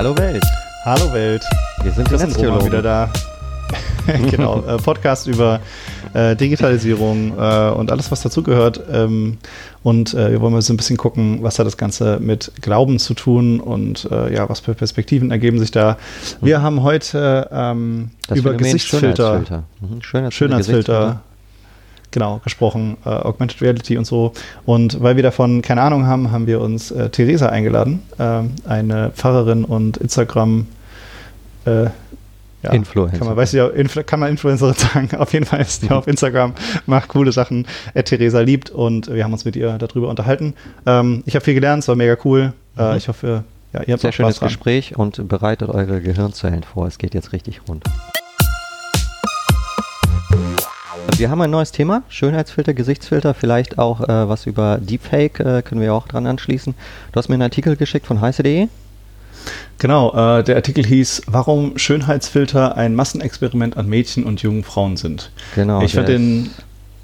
Hallo Welt. Hallo Welt. Wir sind Roman Netztheologen. wieder da. genau, äh, Podcast über äh, Digitalisierung äh, und alles, was dazugehört. Ähm, und äh, wir wollen mal so ein bisschen gucken, was hat das Ganze mit Glauben zu tun und äh, ja, was für Perspektiven ergeben sich da. Wir haben heute ähm, über Phänomen Gesichtsfilter, Schönheitsfilter. Mhm. Schönheitsfilter, Schönheitsfilter, genau, gesprochen, äh, Augmented Reality und so. Und weil wir davon keine Ahnung haben, haben wir uns äh, Theresa eingeladen, ähm, eine Pfarrerin und Instagram äh, ja, Influencer. Kann man, weiß ich, Influ kann man Influencerin sagen. Auf jeden Fall ist die auf Instagram, macht coole Sachen. Äh, Theresa liebt und wir haben uns mit ihr darüber unterhalten. Ähm, ich habe viel gelernt, es war mega cool. Äh, Mhm. ich hoffe, ja, ihr habt Sehr auch Spaß schönes dran. Gespräch und bereitet eure Gehirnzellen vor. Es geht jetzt richtig rund. Wir haben ein neues Thema, Schönheitsfilter, Gesichtsfilter, vielleicht auch äh, was über Deepfake, äh, können wir auch dran anschließen. Du hast mir einen Artikel geschickt von heiße.de. Genau, äh, der Artikel hieß, warum Schönheitsfilter ein Massenexperiment an Mädchen und jungen Frauen sind. Genau. ich finde den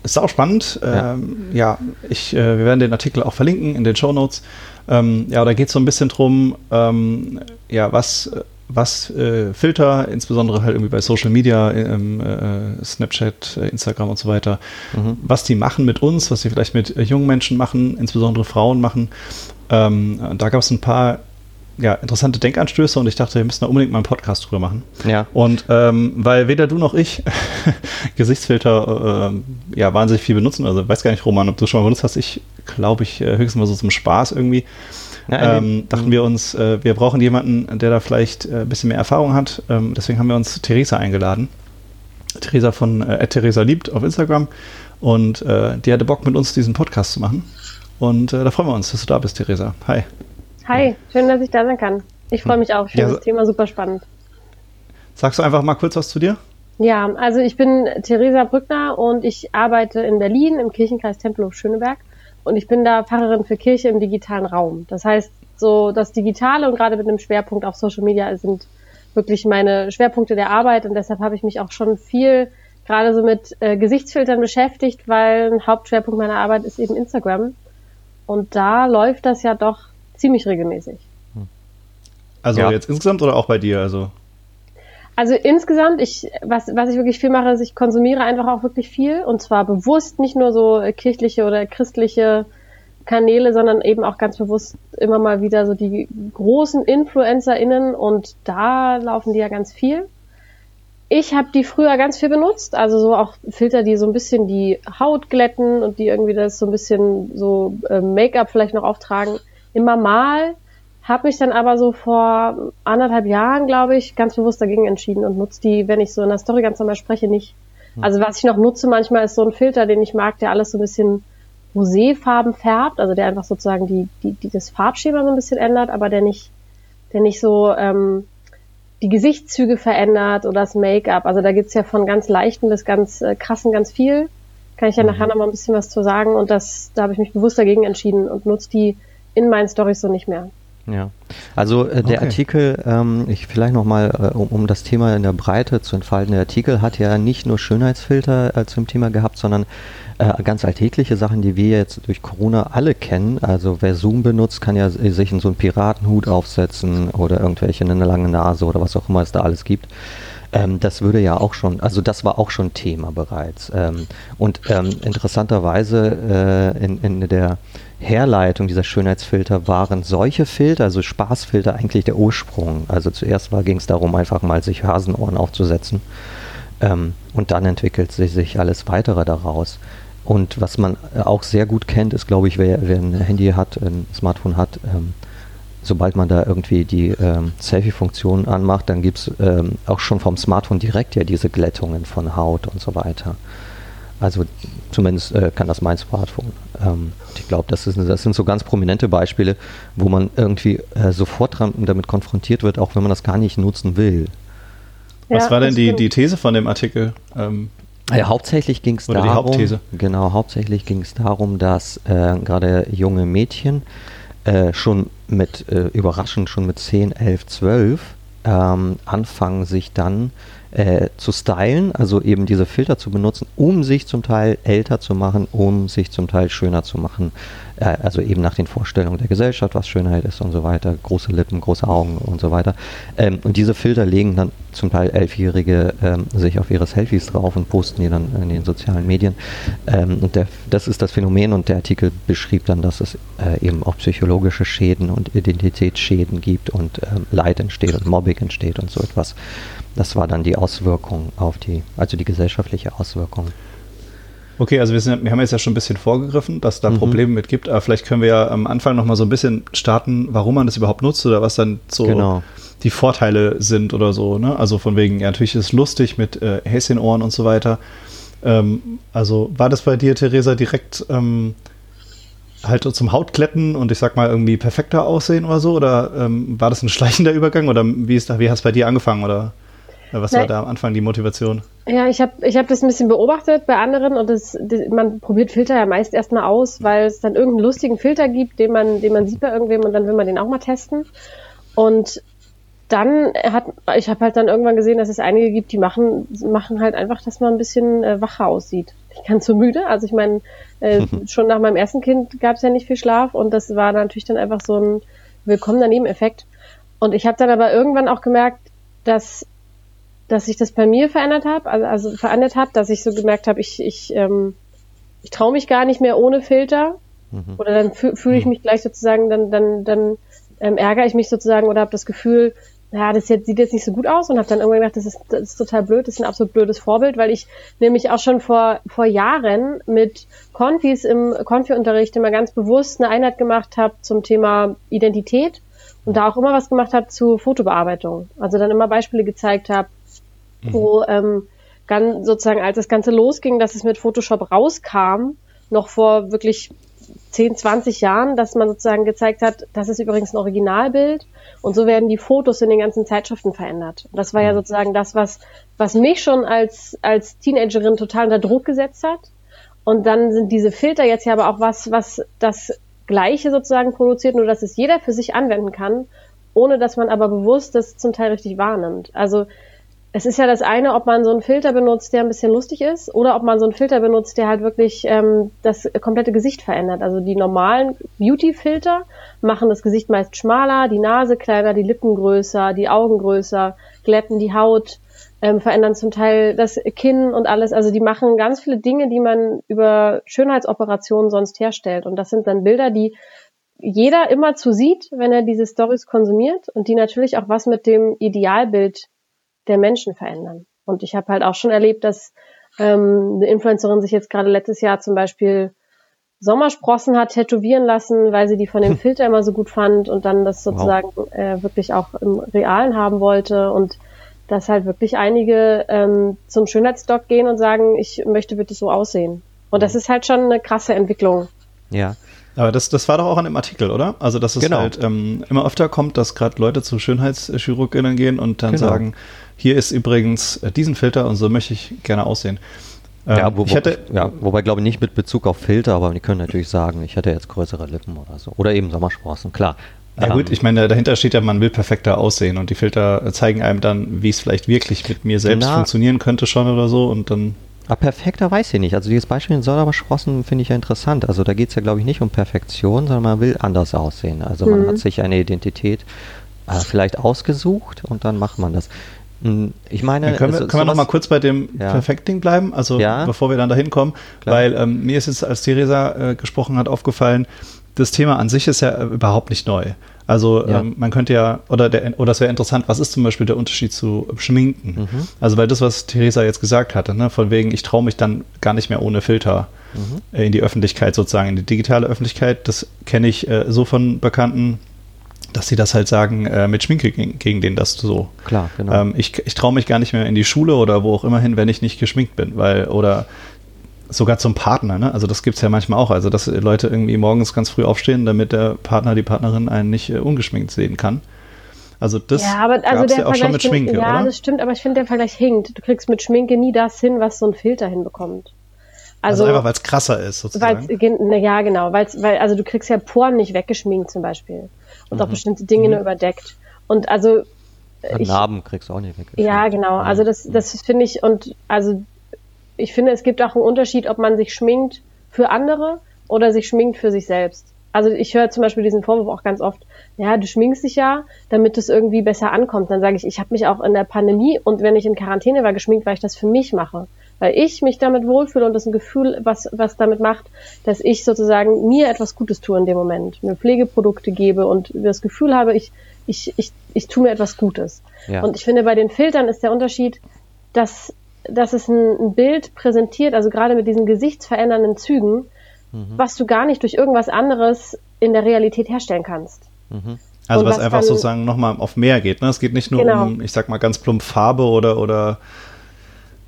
ist auch spannend. Ja. Ähm, ja, ich, äh, wir werden den Artikel auch verlinken in den Show Notes. Ähm, ja, da geht es so ein bisschen drum, ähm, ja, was, was äh, Filter, insbesondere halt irgendwie bei Social Media, ähm, äh, Snapchat, äh, Instagram und so weiter, Mhm. was die machen mit uns, was sie vielleicht mit äh, jungen Menschen machen, insbesondere Frauen machen. Ähm, da gab es ein paar ja, interessante Denkanstöße und ich dachte, wir müssen da unbedingt mal einen Podcast drüber machen. Ja. Und ähm, weil weder du noch ich Gesichtsfilter äh, ja wahnsinnig viel benutzen, also weiß gar nicht, Roman, ob du schon mal benutzt hast, ich glaube ich äh, höchstens mal so zum Spaß irgendwie, Ja, ähm, dachten wir uns, äh, wir brauchen jemanden, der da vielleicht äh, ein bisschen mehr Erfahrung hat. Ähm, deswegen haben wir uns Theresa eingeladen. Theresa von äh, Theresa liebt auf Instagram und äh, die hatte Bock mit uns diesen Podcast zu machen. Und äh, da freuen wir uns, dass du da bist, Theresa. Hi. Hi, schön, dass ich da sein kann. Ich freue mich auch. Ich finde Ja, das Thema super spannend. Sagst du einfach mal kurz was zu dir? Ja, also ich bin Theresa Brückner und ich arbeite in Berlin im Kirchenkreis Tempelhof-Schöneberg und ich bin da Pfarrerin für Kirche im digitalen Raum. Das heißt, so das Digitale und gerade mit einem Schwerpunkt auf Social Media sind wirklich meine Schwerpunkte der Arbeit und deshalb habe ich mich auch schon viel gerade so mit äh, Gesichtsfiltern beschäftigt, weil ein Hauptschwerpunkt meiner Arbeit ist eben Instagram und da läuft das ja doch ziemlich regelmäßig. Also Ja. jetzt insgesamt oder auch bei dir? Also Also insgesamt, ich, was, was ich wirklich viel mache, ist, ich konsumiere einfach auch wirklich viel und zwar bewusst, nicht nur so kirchliche oder christliche Kanäle, sondern eben auch ganz bewusst immer mal wieder so die großen InfluencerInnen und da laufen die ja ganz viel. Ich habe die früher ganz viel benutzt, also so auch Filter, die so ein bisschen die Haut glätten und die irgendwie das so ein bisschen so äh, Make-up vielleicht noch auftragen. Immer mal, habe mich dann aber so vor anderthalb Jahren, glaube ich, ganz bewusst dagegen entschieden und nutze die, wenn ich so in der Story ganz normal spreche, nicht. Also was ich noch nutze manchmal ist so ein Filter, den ich mag, der alles so ein bisschen roséfarben färbt, also der einfach sozusagen die, die, die das Farbschema so ein bisschen ändert, aber der nicht, der nicht so ähm, die Gesichtszüge verändert oder das Make-up. Also da gibt's ja von ganz leichten bis ganz äh, krassen ganz viel. Kann ich ja nachher noch mal ein bisschen was zu sagen und das, da habe ich mich bewusst dagegen entschieden und nutze die in meinen Stories so nicht mehr. Ja, also äh, der Okay. Artikel, ähm, ich vielleicht nochmal, äh, um, um das Thema in der Breite zu entfalten, der Artikel hat ja nicht nur Schönheitsfilter äh, zum Thema gehabt, sondern äh, ganz alltägliche Sachen, die wir jetzt durch Corona alle kennen. Also wer Zoom benutzt, kann ja si- sich in so einen Piratenhut aufsetzen oder irgendwelche eine lange Nase oder was auch immer es da alles gibt. Ähm, das würde ja auch schon, also das war auch schon Thema bereits. Ähm, und ähm, interessanterweise äh, in, in der Herleitung dieser Schönheitsfilter waren solche Filter, also Spaßfilter, eigentlich der Ursprung. Also zuerst ging es darum, einfach mal sich Hasenohren aufzusetzen. Ähm, und dann entwickelt sich, alles weitere daraus. Und was man auch sehr gut kennt, ist, glaube ich, wer, wer ein Handy hat, ein Smartphone hat, ähm, sobald man da irgendwie die ähm, Selfie-Funktion anmacht, dann gibt es ähm, auch schon vom Smartphone direkt ja diese Glättungen von Haut und so weiter. Also zumindest äh, kann das mein Smartphone. Ähm, ich glaube, das, das sind so ganz prominente Beispiele, wo man irgendwie äh, sofort dran, damit konfrontiert wird, auch wenn man das gar nicht nutzen will. was Ja, war denn die, die These von dem Artikel? Ähm, Ja, hauptsächlich ging es die darum, Hauptthese. genau, hauptsächlich ging es darum, dass äh, gerade junge Mädchen äh, schon mit, äh, überraschend schon mit 10, 11, 12 ähm, anfangen, sich dann äh, zu stylen, also eben diese Filter zu benutzen, um sich zum Teil älter zu machen, um sich zum Teil schöner zu machen. Äh, also eben nach den Vorstellungen der Gesellschaft, was Schönheit ist und so weiter, große Lippen, große Augen und so weiter. Ähm, und diese Filter legen dann zum Teil Elfjährige ähm, sich auf ihre Selfies drauf und posten die dann in den sozialen Medien. Ähm, und der, das ist das Phänomen und der Artikel beschrieb dann, dass es äh, eben auch psychologische Schäden und Identitätsschäden gibt und ähm, Leid entsteht und Mobbing entsteht und so etwas. Das war dann die Auswirkung auf die, also die gesellschaftliche Auswirkung. Okay, also wir, sind, wir haben jetzt ja schon ein bisschen vorgegriffen, dass da mhm. Probleme mit gibt, aber vielleicht können wir ja am Anfang nochmal so ein bisschen starten, warum man das überhaupt nutzt oder was dann so genau. die Vorteile sind oder so. Ne? Also von wegen, ja, natürlich ist es lustig mit äh, Häschenohren und so weiter. Ähm, also war das bei dir, Theresa, direkt ähm, halt zum Hautkletten und ich sag mal irgendwie perfekter aussehen oder so? Oder ähm, war das ein schleichender Übergang oder wie, ist da, wie hast du bei dir angefangen oder was war da am Anfang die Motivation? Ja, ich habe ich hab das ein bisschen beobachtet bei anderen und das, das, man probiert Filter ja meist erstmal aus, weil es dann irgendeinen lustigen Filter gibt, den man, den man sieht bei irgendwem und dann will man den auch mal testen. Und dann hat, ich habe halt dann irgendwann gesehen, dass es einige gibt, die machen, machen halt einfach, dass man ein bisschen äh, wacher aussieht. Ich kann zu müde. Also ich meine, äh, schon nach meinem ersten Kind gab es ja nicht viel Schlaf und das war natürlich dann einfach so ein willkommener Nebeneffekt. Und ich habe dann aber irgendwann auch gemerkt, dass dass ich das bei mir verändert habe, also, also verändert habe, dass ich so gemerkt habe, ich, ich, ähm, ich traue mich gar nicht mehr ohne Filter. Mhm. Oder dann fühle fühl ich mhm. mich gleich sozusagen, dann, dann, dann ähm, ärgere ich mich sozusagen oder habe das Gefühl, ja, das jetzt, sieht jetzt nicht so gut aus und habe dann irgendwann gedacht, das ist, das ist total blöd, das ist ein absolut blödes Vorbild, weil ich nämlich auch schon vor, vor Jahren mit Konfis im Konfi-Unterricht immer ganz bewusst eine Einheit gemacht habe zum Thema Identität und da auch immer was gemacht habe zu Fotobearbeitung. Also dann immer Beispiele gezeigt habe. Wo ähm, ganz sozusagen, als das Ganze losging, dass es mit Photoshop rauskam, noch vor wirklich 10, 20 Jahren, dass man sozusagen gezeigt hat, das ist übrigens ein Originalbild und so werden die Fotos in den ganzen Zeitschriften verändert. Und das war ja mhm. sozusagen das, was, was mich schon als, als Teenagerin total unter Druck gesetzt hat. Und dann sind diese Filter jetzt ja aber auch was, was das Gleiche sozusagen produziert, nur dass es jeder für sich anwenden kann, ohne dass man aber bewusst das zum Teil richtig wahrnimmt. Also es ist ja das eine, ob man so einen Filter benutzt, der ein bisschen lustig ist, oder ob man so einen Filter benutzt, der halt wirklich ähm, das komplette Gesicht verändert. Also die normalen Beauty-Filter machen das Gesicht meist schmaler, die Nase kleiner, die Lippen größer, die Augen größer, glätten die Haut, ähm, verändern zum Teil das Kinn und alles. Also die machen ganz viele Dinge, die man über Schönheitsoperationen sonst herstellt. Und das sind dann Bilder, die jeder immer zu sieht, wenn er diese Stories konsumiert und die natürlich auch was mit dem Idealbild der Menschen verändern. Und ich habe halt auch schon erlebt, dass ähm, eine Influencerin sich jetzt gerade letztes Jahr zum Beispiel Sommersprossen hat tätowieren lassen, weil sie die von dem Filter immer so gut fand und dann das sozusagen wow. äh, wirklich auch im Realen haben wollte und dass halt wirklich einige ähm, zum Schönheitsdoc gehen und sagen, ich möchte bitte so aussehen. Und das mhm. ist halt schon eine krasse Entwicklung. Ja, aber das, das war doch auch an dem Artikel, oder? Also, dass es genau. halt ähm, immer öfter kommt, dass gerade Leute zu Schönheitschirurginnen gehen und dann genau. sagen, hier ist übrigens äh, diesen Filter und so möchte ich gerne aussehen. Ähm, ja, wo, ich hätte, ja, wobei glaube ich nicht mit Bezug auf Filter, aber die können natürlich sagen, ich hätte jetzt größere Lippen oder so. Oder eben Sommersprossen, klar. Ja gut, ähm, ich meine, dahinter steht ja, man will perfekter aussehen und die Filter zeigen einem dann, wie es vielleicht wirklich mit mir selbst Na, funktionieren könnte schon oder so und dann aber ah, perfekter weiß ich nicht. Also dieses Beispiel in Sondersprossen finde ich ja interessant. Also da geht es ja, glaube ich, nicht um Perfektion, sondern man will anders aussehen. Also man mhm. hat sich eine Identität äh, vielleicht ausgesucht und dann macht man das. Hm, ich meine, dann können wir, können wir noch mal kurz bei dem ja. Perfekting bleiben, also ja. bevor wir dann dahin kommen, Klar. weil ähm, mir ist jetzt, als Theresa äh, gesprochen hat, aufgefallen, das Thema an sich ist ja äh, überhaupt nicht neu. Also ja. ähm, man könnte ja, oder, der, oder es wäre interessant, was ist zum Beispiel der Unterschied zu Schminken? Mhm. Also weil das, was Theresa jetzt gesagt hatte, ne, von wegen, ich traue mich dann gar nicht mehr ohne Filter mhm. äh, in die Öffentlichkeit sozusagen, in die digitale Öffentlichkeit, das kenne ich äh, so von Bekannten, dass sie das halt sagen, äh, mit Schminke gegen, gegen den das so. Klar, genau. Ähm, ich ich traue mich gar nicht mehr in die Schule oder wo auch immer hin, wenn ich nicht geschminkt bin, weil, oder sogar zum Partner, ne? Also das gibt es ja manchmal auch. Also dass Leute irgendwie morgens ganz früh aufstehen, damit der Partner, die Partnerin einen nicht äh, ungeschminkt sehen kann. Also das ja, aber also der ja auch schon mit Schminke, find, ja, oder? das stimmt, aber ich finde, der Vergleich hinkt. Du kriegst mit Schminke nie das hin, was so ein Filter hinbekommt. Also, also einfach, weil es krasser ist, sozusagen. Weil's, ja, genau. Weil's, weil, also du kriegst ja Poren nicht weggeschminkt zum Beispiel. Und mhm. auch bestimmte Dinge mhm. nur überdeckt. Und also ich, Narben kriegst du auch nicht weg. Ja, genau. Also das, das finde ich und also ich finde, es gibt auch einen Unterschied, ob man sich schminkt für andere oder sich schminkt für sich selbst. Also ich höre zum Beispiel diesen Vorwurf auch ganz oft, ja, du schminkst dich ja, damit es irgendwie besser ankommt. Dann sage ich, ich habe mich auch in der Pandemie und wenn ich in Quarantäne war, geschminkt, weil ich das für mich mache. Weil ich mich damit wohlfühle und das ein Gefühl, was, was damit macht, dass ich sozusagen mir etwas Gutes tue in dem Moment, mir Pflegeprodukte gebe und das Gefühl habe, ich, ich, ich, ich tue mir etwas Gutes. Ja. Und ich finde, bei den Filtern ist der Unterschied, dass, dass es ein, ein Bild präsentiert, also gerade mit diesen gesichtsverändernden Zügen, mhm. was du gar nicht durch irgendwas anderes in der Realität herstellen kannst. Mhm. Also was, was, einfach dann, sozusagen nochmal auf mehr geht. Ne? Es geht nicht nur genau. um, ich sag mal, ganz plump Farbe oder, oder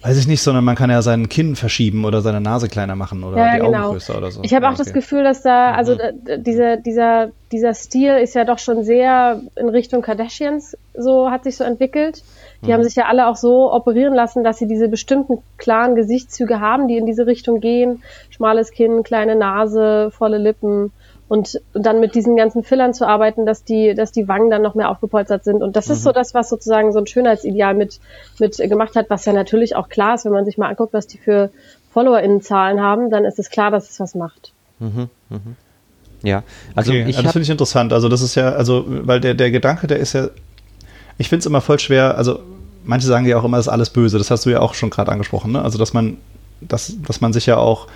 Weiß ich nicht, sondern man kann ja seinen Kinn verschieben oder seine Nase kleiner machen oder ja, die genau. Augen größer oder so. Ich habe ja, auch okay. das Gefühl, dass da, also mhm. dieser, dieser, dieser Stil ist ja doch schon sehr in Richtung Kardashians, so hat sich so entwickelt. Die mhm. haben sich ja alle auch so operieren lassen, dass sie diese bestimmten klaren Gesichtszüge haben, die in diese Richtung gehen. Schmales Kinn, kleine Nase, volle Lippen und, und dann mit diesen ganzen Fillern zu arbeiten, dass die, dass die Wangen dann noch mehr aufgepolstert sind. Und das mhm. ist so das, was sozusagen so ein Schönheitsideal mit, mit gemacht hat, was ja natürlich auch klar ist, wenn man sich mal anguckt, was die für FollowerInnen-Zahlen haben, dann ist es klar, dass es was macht. Mhm. Mhm. Ja, also okay, ich das finde ich interessant. Also das ist ja, also, weil der, der Gedanke, der ist ja, ich finde es immer voll schwer, also manche sagen ja auch immer, das ist alles böse, das hast du ja auch schon gerade angesprochen, ne? Also dass man, dass, dass man sich ja auch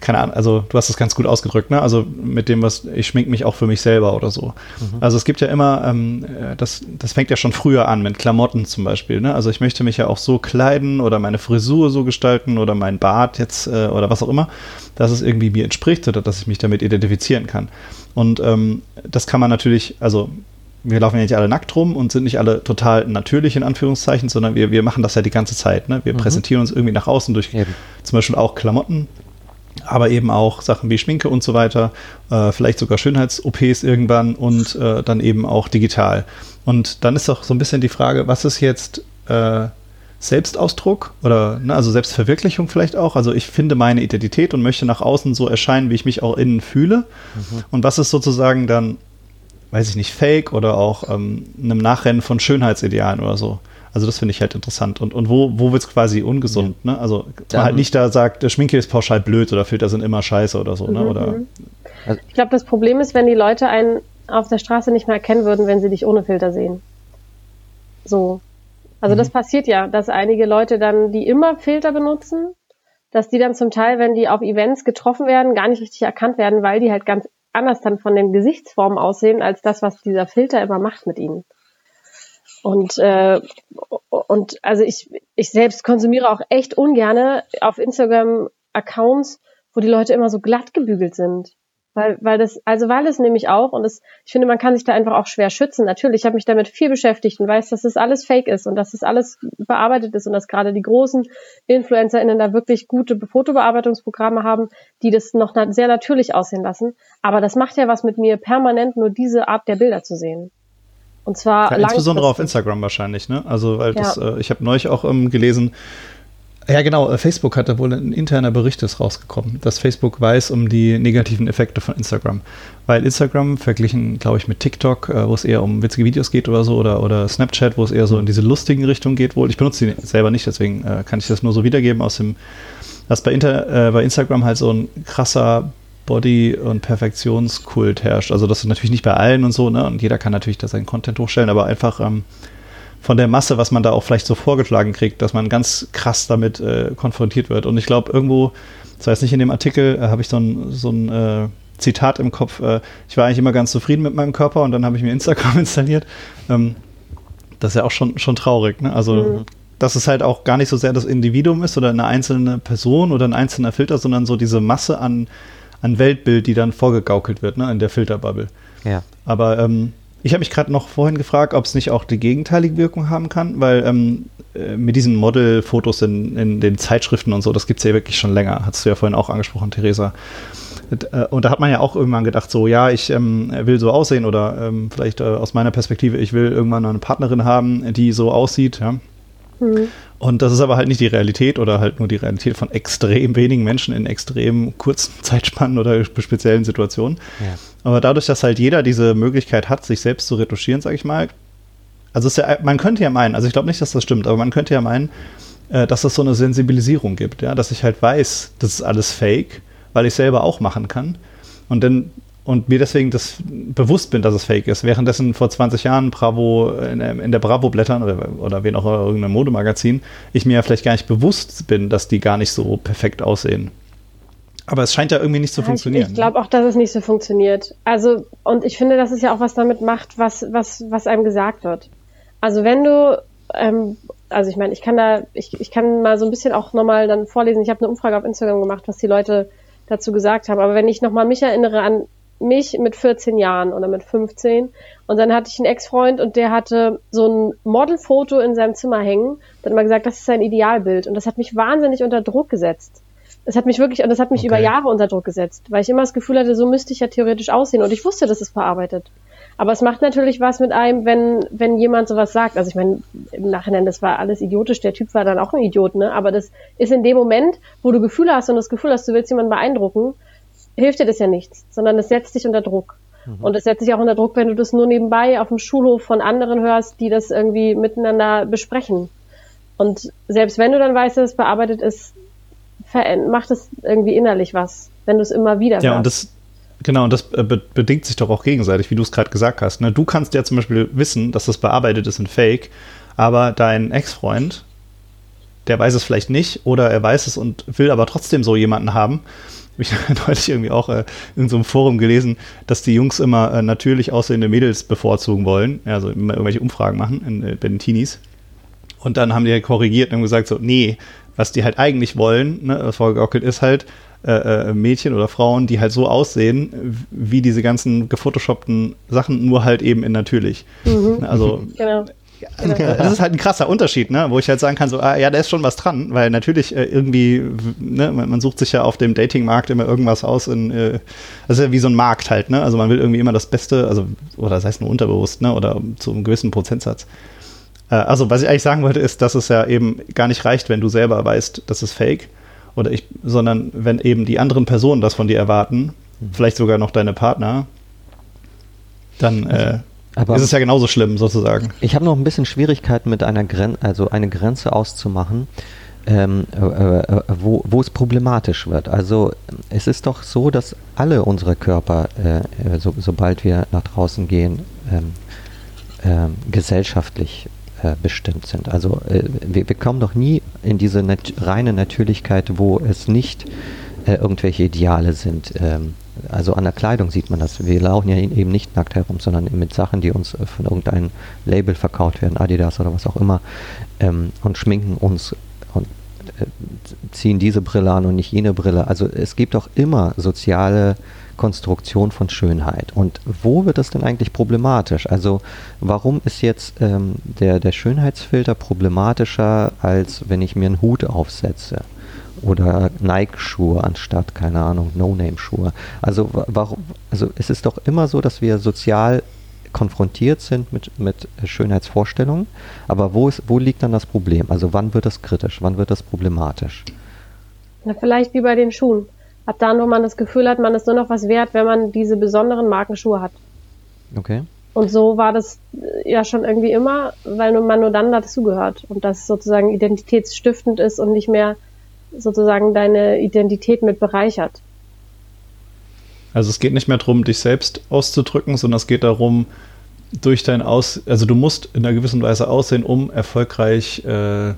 keine Ahnung, also du hast es ganz gut ausgedrückt, ne? Also mit dem, was ich schmink mich auch für mich selber oder so. Mhm. Also es gibt ja immer, ähm, äh, das, das fängt ja schon früher an mit Klamotten zum Beispiel, ne? Also ich möchte mich ja auch so kleiden oder meine Frisur so gestalten oder mein Bart jetzt äh, oder was auch immer, dass es irgendwie mir entspricht oder dass ich mich damit identifizieren kann. Und ähm, das kann man natürlich, also wir laufen ja nicht alle nackt rum und sind nicht alle total natürlich in Anführungszeichen, sondern wir, wir machen das ja die ganze Zeit. Ne? Wir mhm. präsentieren uns irgendwie nach außen durch Eben. zum Beispiel auch Klamotten aber eben auch Sachen wie Schminke und so weiter, äh, vielleicht sogar Schönheits-OPs irgendwann und äh, dann eben auch digital. Und dann ist doch so ein bisschen die Frage, was ist jetzt äh, Selbstausdruck oder ne, also Selbstverwirklichung vielleicht auch? Also ich finde meine Identität und möchte nach außen so erscheinen, wie ich mich auch innen fühle. Mhm. Und was ist sozusagen dann, weiß ich nicht, Fake oder auch ähm, einem Nachrennen von Schönheitsidealen oder so? Also das finde ich halt interessant. Und, und wo, wo wird es quasi ungesund? Ja. Ne? Also man halt nicht da sagt, Schminke ist pauschal blöd oder Filter sind immer scheiße oder so. Ne? Mhm. Oder, mhm. also ich glaube, das Problem ist, wenn die Leute einen auf der Straße nicht mehr erkennen würden, wenn sie dich ohne Filter sehen. So. Also mhm. das passiert ja, dass einige Leute dann, die immer Filter benutzen, dass die dann zum Teil, wenn die auf Events getroffen werden, gar nicht richtig erkannt werden, weil die halt ganz anders dann von den Gesichtsformen aussehen, als das, was dieser Filter immer macht mit ihnen. Und, äh, und also ich, ich selbst konsumiere auch echt ungerne auf Instagram Accounts, wo die Leute immer so glatt gebügelt sind. Weil, weil das, also weil es nämlich auch, und das, ich finde, man kann sich da einfach auch schwer schützen. Natürlich, ich habe mich damit viel beschäftigt und weiß, dass das alles fake ist und dass das alles bearbeitet ist und dass gerade die großen InfluencerInnen da wirklich gute Fotobearbeitungsprogramme haben, die das noch sehr natürlich aussehen lassen. Aber das macht ja was mit mir, permanent nur diese Art der Bilder zu sehen. Und zwar ja, insbesondere auf Instagram wahrscheinlich, ne? Also weil das, ja. äh, ich habe neulich auch ähm, gelesen, ja genau, äh, Facebook hatte wohl ein interner Bericht ist rausgekommen, dass Facebook weiß um die negativen Effekte von Instagram. Weil Instagram verglichen, glaube ich, mit TikTok, äh, wo es eher um witzige Videos geht oder so, oder, oder Snapchat, wo es eher so in diese lustigen Richtung geht wohl. Ich benutze die selber nicht, deswegen äh, kann ich das nur so wiedergeben aus dem, dass bei, Inter, äh, bei Instagram halt so ein krasser Body- und Perfektionskult herrscht. Also das ist natürlich nicht bei allen und so, ne? Und jeder kann natürlich da seinen Content hochstellen, aber einfach ähm, von der Masse, was man da auch vielleicht so vorgeschlagen kriegt, dass man ganz krass damit äh, konfrontiert wird. Und ich glaube, irgendwo, das heißt nicht in dem Artikel, äh, habe ich so ein, so ein äh, Zitat im Kopf, äh, ich war eigentlich immer ganz zufrieden mit meinem Körper und dann habe ich mir Instagram installiert. Ähm, das ist ja auch schon, schon traurig, ne? Also mhm dass es halt auch gar nicht so sehr das Individuum ist oder eine einzelne Person oder ein einzelner Filter, sondern so diese Masse an an Weltbild, die dann vorgegaukelt wird, ne, in der Filterbubble. Ja. Aber ähm, ich habe mich gerade noch vorhin gefragt, ob es nicht auch die gegenteilige Wirkung haben kann, weil ähm, äh, mit diesen Modelfotos in, in den Zeitschriften und so, das gibt es ja wirklich schon länger, hast du ja vorhin auch angesprochen, Theresa. Äh, und da hat man ja auch irgendwann gedacht, so, ja, ich ähm, will so aussehen oder ähm, vielleicht äh, aus meiner Perspektive, ich will irgendwann eine Partnerin haben, die so aussieht, ja. Mhm. Und das ist aber halt nicht die Realität oder halt nur die Realität von extrem wenigen Menschen in extrem kurzen Zeitspannen oder speziellen Situationen. Ja. Aber dadurch, dass halt jeder diese Möglichkeit hat, sich selbst zu retuschieren, sag ich mal, also ja, man könnte ja meinen, also ich glaube nicht, dass das stimmt, aber man könnte ja meinen, äh, dass es so eine Sensibilisierung gibt, ja, dass ich halt weiß, das ist alles Fake, weil ich selber auch machen kann. Und dann und mir deswegen das bewusst bin, dass es fake ist. Währenddessen vor 20 Jahren Bravo in, in der Bravo blättern oder, oder wen auch immer, irgendeinem Modemagazin, ich mir ja vielleicht gar nicht bewusst bin, dass die gar nicht so perfekt aussehen. Aber es scheint ja irgendwie nicht zu ja, funktionieren. Ich, ich glaube auch, dass es nicht so funktioniert. Also, und ich finde, dass es ja auch was damit macht, was, was, was einem gesagt wird. Also wenn du, ähm, also ich meine, ich kann da, ich, ich kann mal so ein bisschen auch nochmal dann vorlesen. Ich habe eine Umfrage auf Instagram gemacht, was die Leute dazu gesagt haben. Aber wenn ich nochmal mich erinnere an mich mit 14 Jahren oder mit 15 und dann hatte ich einen Ex-Freund und der hatte so ein Modelfoto in seinem Zimmer hängen und hat immer gesagt, das ist sein Idealbild und das hat mich wahnsinnig unter Druck gesetzt. Das hat mich wirklich, und das hat mich okay. über Jahre unter Druck gesetzt, weil ich immer das Gefühl hatte, so müsste ich ja theoretisch aussehen und ich wusste, dass es verarbeitet. Aber es macht natürlich was mit einem, wenn, wenn jemand sowas sagt. Also ich meine, im Nachhinein, das war alles idiotisch. Der Typ war dann auch ein Idiot, ne? Aber das ist in dem Moment, wo du Gefühle hast und das Gefühl hast, du willst jemanden beeindrucken, hilft dir das ja nichts, sondern es setzt dich unter Druck. Mhm. Und es setzt dich auch unter Druck, wenn du das nur nebenbei auf dem Schulhof von anderen hörst, die das irgendwie miteinander besprechen. Und selbst wenn du dann weißt, dass es bearbeitet ist, macht es irgendwie innerlich was, wenn du es immer wieder Ja, hörst. und das, Genau, und das bedingt sich doch auch gegenseitig, wie du es gerade gesagt hast. Ne? Du kannst ja zum Beispiel wissen, dass das bearbeitet ist in Fake, aber dein Ex-Freund, der weiß es vielleicht nicht oder er weiß es und will aber trotzdem so jemanden haben. Ich habe neulich irgendwie auch äh, in so einem Forum gelesen, dass die Jungs immer äh, natürlich aussehende Mädels bevorzugen wollen, also immer irgendwelche Umfragen machen in, äh, bei den Teenies. Und dann haben die halt korrigiert und gesagt so, nee, was die halt eigentlich wollen, ne, was vorgegaukelt ist halt, äh, äh, Mädchen oder Frauen, die halt so aussehen, wie diese ganzen gefotoshoppten Sachen, nur halt eben in natürlich. Mhm. Also genau. Genau. Das ist halt ein krasser Unterschied, ne? wo ich halt sagen kann, so, ah, ja, da ist schon was dran, weil natürlich äh, irgendwie, ne, man, man, sucht sich ja auf dem Datingmarkt immer irgendwas aus, in, äh, das ist ja wie so ein Markt halt, ne? also man will irgendwie immer das Beste, also, oder das heißt nur unterbewusst, ne? oder zu einem gewissen Prozentsatz. Äh, also, was ich eigentlich sagen wollte, ist, dass es ja eben gar nicht reicht, wenn du selber weißt, das ist fake, oder ich, sondern wenn eben die anderen Personen das von dir erwarten, mhm. vielleicht sogar noch deine Partner, dann äh, aber ist es ja genauso schlimm sozusagen. Ich habe noch ein bisschen Schwierigkeiten mit einer Grenze, also eine Grenze auszumachen, ähm, äh, äh, wo, wo es problematisch wird. Also es ist doch so, dass alle unsere Körper, äh, so, sobald wir nach draußen gehen, ähm, ähm gesellschaftlich bestimmt sind. Also äh, wir, wir, kommen doch nie in diese nat reine Natürlichkeit, wo es nicht äh, irgendwelche Ideale sind. Ähm, also an der Kleidung sieht man das. Wir laufen ja eben nicht nackt herum, sondern mit Sachen, die uns äh, von irgendeinem Label verkauft werden, Adidas oder was auch immer, ähm, und schminken uns und äh, ziehen diese Brille an und nicht jene Brille. Also es gibt doch immer soziale Konstruktion von Schönheit. Und wo wird das denn eigentlich problematisch? Also warum ist jetzt ähm, der, der Schönheitsfilter problematischer, als wenn ich mir einen Hut aufsetze? Oder Nike-Schuhe anstatt, keine Ahnung, No-Name-Schuhe. Also warum, also es ist doch immer so, dass wir sozial konfrontiert sind mit, mit Schönheitsvorstellungen. Aber wo, ist, wo liegt dann das Problem? Also wann wird das kritisch? Wann wird das problematisch? Na, vielleicht wie bei den Schuhen. Ab dann, wo man das Gefühl hat, man ist nur noch was wert, wenn man diese besonderen Markenschuhe hat. Okay. Und so war das äh, ja schon irgendwie immer, weil man nur dann dazugehört und das sozusagen identitätsstiftend ist und nicht mehr sozusagen deine Identität mit bereichert. Also es geht nicht mehr darum, dich selbst auszudrücken, sondern es geht darum, durch dein Aus, also du musst in einer gewissen Weise aussehen, um erfolgreich, äh,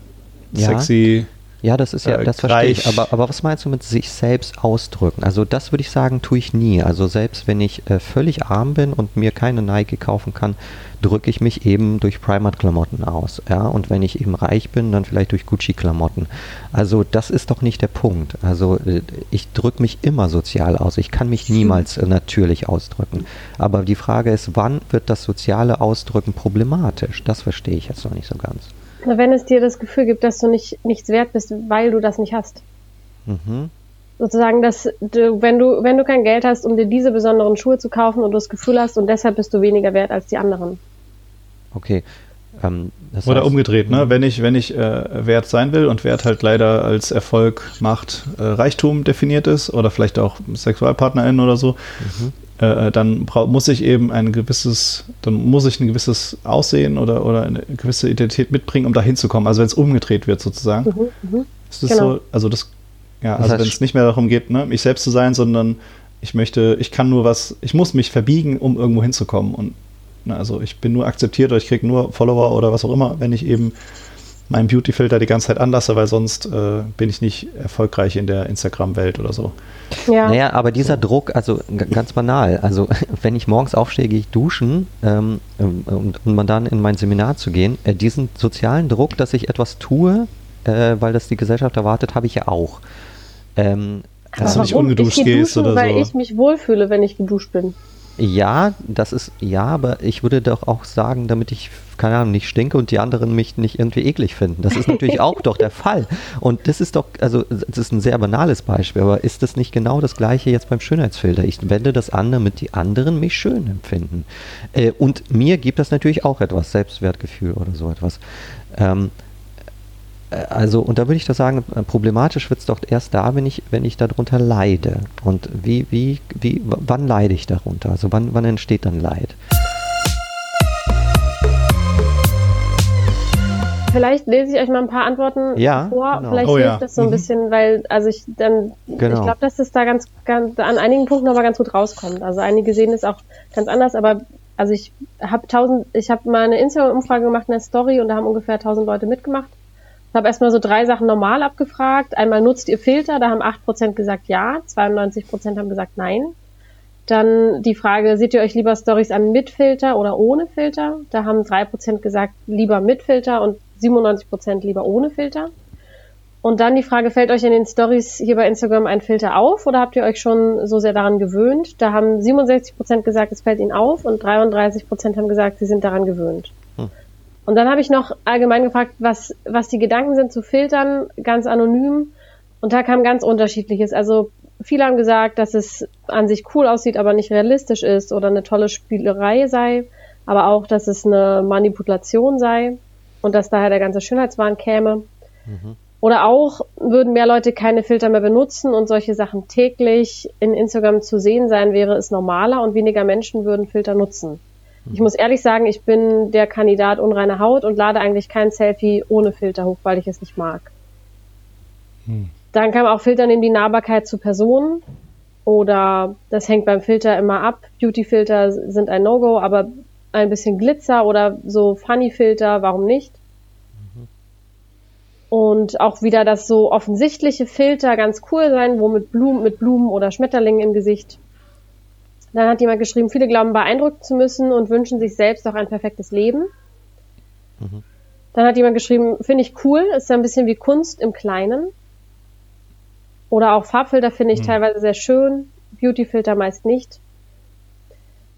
sexy, ja, das ist ja, äh, das verstehe ich. Aber, aber was meinst du mit sich selbst ausdrücken? Also das würde ich sagen, tue ich nie. Also selbst wenn ich äh, völlig arm bin und mir keine Nike kaufen kann, drücke ich mich eben durch Primark-Klamotten aus. Ja? Und wenn ich eben reich bin, dann vielleicht durch Gucci-Klamotten. Also das ist doch nicht der Punkt. Also äh, ich drücke mich immer sozial aus. Ich kann mich niemals äh, natürlich ausdrücken. Aber die Frage ist, wann wird das soziale Ausdrücken problematisch? Das verstehe ich jetzt noch nicht so ganz. Wenn es dir das Gefühl gibt, dass du nicht, nichts wert bist, weil du das nicht hast. Mhm. Sozusagen, dass du, wenn du, wenn du kein Geld hast, um dir diese besonderen Schuhe zu kaufen und du das Gefühl hast und deshalb bist du weniger wert als die anderen. Okay. Ähm, Oder heißt, umgedreht, ne? Mhm. Wenn ich, wenn ich äh, wert sein will und Wert halt leider als Erfolg, Macht, äh, Reichtum definiert ist oder vielleicht auch SexualpartnerInnen oder so, mhm. Äh, dann muss ich eben ein gewisses, dann muss ich ein gewisses Aussehen oder, oder eine gewisse Identität mitbringen, um da hinzukommen. Also wenn es umgedreht wird sozusagen. Mhm, mh. Ist das genau. so? Also das, ja, also wenn es nicht mehr darum geht, ne, mich selbst zu sein, sondern ich möchte, ich kann nur was, ich muss mich verbiegen, um irgendwo hinzukommen. Und ne, also ich bin nur akzeptiert oder ich kriege nur Follower oder was auch immer, wenn ich eben meinen Beauty-Filter die ganze Zeit anlasse, weil sonst äh, bin ich nicht erfolgreich in der Instagram-Welt oder so. Ja. Naja, aber dieser Druck, also ganz banal, also wenn ich morgens aufstehe, gehe ich duschen ähm, und, und man dann in mein Seminar zu gehen, äh, diesen sozialen Druck, dass ich etwas tue, äh, weil das die Gesellschaft erwartet, habe ich ja auch. Ähm, dass du nicht ungeduscht gehst duschen, oder weil so. Weil ich mich wohlfühle, wenn ich geduscht bin. Ja, das ist, ja, aber ich würde doch auch sagen, damit ich, keine Ahnung, nicht stinke und die anderen mich nicht irgendwie eklig finden. Das ist natürlich auch doch der Fall. Und das ist doch, also, das ist ein sehr banales Beispiel, aber ist das nicht genau das Gleiche jetzt beim Schönheitsfilter? Ich wende das an, damit die anderen mich schön empfinden. Äh, und mir gibt das natürlich auch etwas, Selbstwertgefühl oder so etwas. Ähm, äh, also, und da würde ich doch sagen, äh, problematisch wird es doch erst da, wenn ich, wenn ich darunter leide. Und wie, wie, wie, wann leide ich darunter? Also wann, wann entsteht dann Leid? Vielleicht lese ich euch mal ein paar Antworten ja, vor. Genau. Vielleicht oh, hilft ja. das so ein mhm. bisschen, weil, also ich dann, genau. ich glaube, dass es da ganz, ganz, an einigen Punkten aber ganz gut rauskommt. Also einige sehen es auch ganz anders, aber also ich habe tausend, ich habe mal eine Instagram-Umfrage gemacht in der Story und da haben ungefähr tausend Leute mitgemacht. Ich habe erstmal so drei Sachen normal abgefragt. Einmal nutzt ihr Filter, da haben 8% gesagt ja, 92% haben gesagt nein. Dann die Frage, seht ihr euch lieber Stories an mit Filter oder ohne Filter? Da haben 3% gesagt lieber mit Filter und 97% lieber ohne Filter. Und dann die Frage, fällt euch in den Stories hier bei Instagram ein Filter auf oder habt ihr euch schon so sehr daran gewöhnt? Da haben 67% gesagt, es fällt ihnen auf und 33% haben gesagt, sie sind daran gewöhnt. Und dann habe ich noch allgemein gefragt, was, was die Gedanken sind zu filtern, ganz anonym. Und da kam ganz unterschiedliches. Also viele haben gesagt, dass es an sich cool aussieht, aber nicht realistisch ist oder eine tolle Spielerei sei, aber auch, dass es eine Manipulation sei und dass daher der ganze Schönheitswahn käme. Mhm. Oder auch würden mehr Leute keine Filter mehr benutzen und solche Sachen täglich in Instagram zu sehen sein, wäre es normaler und weniger Menschen würden Filter nutzen. Ich muss ehrlich sagen, ich bin der Kandidat unreine Haut und lade eigentlich kein Selfie ohne Filter hoch, weil ich es nicht mag. Hm. Dann kann man auch filtern in die Nahbarkeit zu Personen oder das hängt beim Filter immer ab. Beauty-Filter sind ein No-Go, aber ein bisschen Glitzer oder so Funny-Filter, warum nicht? Mhm. Und auch wieder das so offensichtliche Filter ganz cool sein, wo mit Blumen, mit Blumen oder Schmetterlingen im Gesicht dann hat jemand geschrieben, viele glauben beeindrucken zu müssen und wünschen sich selbst auch ein perfektes Leben. Mhm. Dann hat jemand geschrieben, finde ich cool, ist ein bisschen wie Kunst im Kleinen. Oder auch Farbfilter finde ich mhm. teilweise sehr schön, Beautyfilter meist nicht.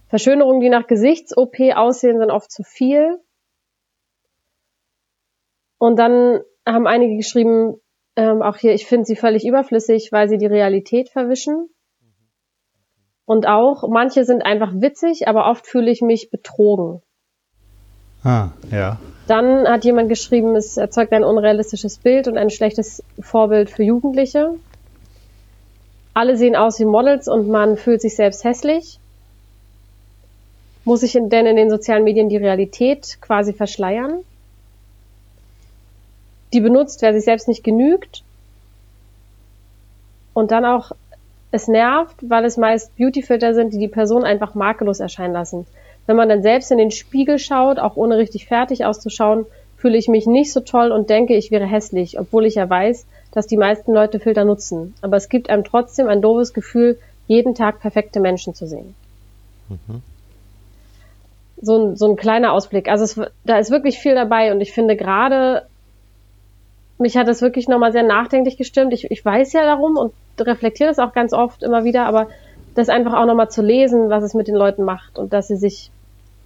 Verschönerungen, die nach Gesichts-OP aussehen, sind oft zu viel. Und dann haben einige geschrieben, ähm, auch hier, ich finde sie völlig überflüssig, weil sie die Realität verwischen. Und auch, manche sind einfach witzig, aber oft fühle ich mich betrogen. Ah, ja. Dann hat jemand geschrieben, es erzeugt ein unrealistisches Bild und ein schlechtes Vorbild für Jugendliche. Alle sehen aus wie Models und man fühlt sich selbst hässlich. Muss ich denn in den sozialen Medien die Realität quasi verschleiern? Die benutzt, wer sich selbst nicht genügt. Und dann auch es nervt, weil es meist Beautyfilter sind, die die Person einfach makellos erscheinen lassen. Wenn man dann selbst in den Spiegel schaut, auch ohne richtig fertig auszuschauen, fühle ich mich nicht so toll und denke, ich wäre hässlich, obwohl ich ja weiß, dass die meisten Leute Filter nutzen. Aber es gibt einem trotzdem ein doofes Gefühl, jeden Tag perfekte Menschen zu sehen. Mhm. So, ein, so ein kleiner Ausblick. Also es, da ist wirklich viel dabei und ich finde gerade, mich hat es wirklich nochmal sehr nachdenklich gestimmt. Ich, ich weiß ja darum und reflektiere das auch ganz oft immer wieder, aber das einfach auch nochmal zu lesen, was es mit den Leuten macht und dass sie sich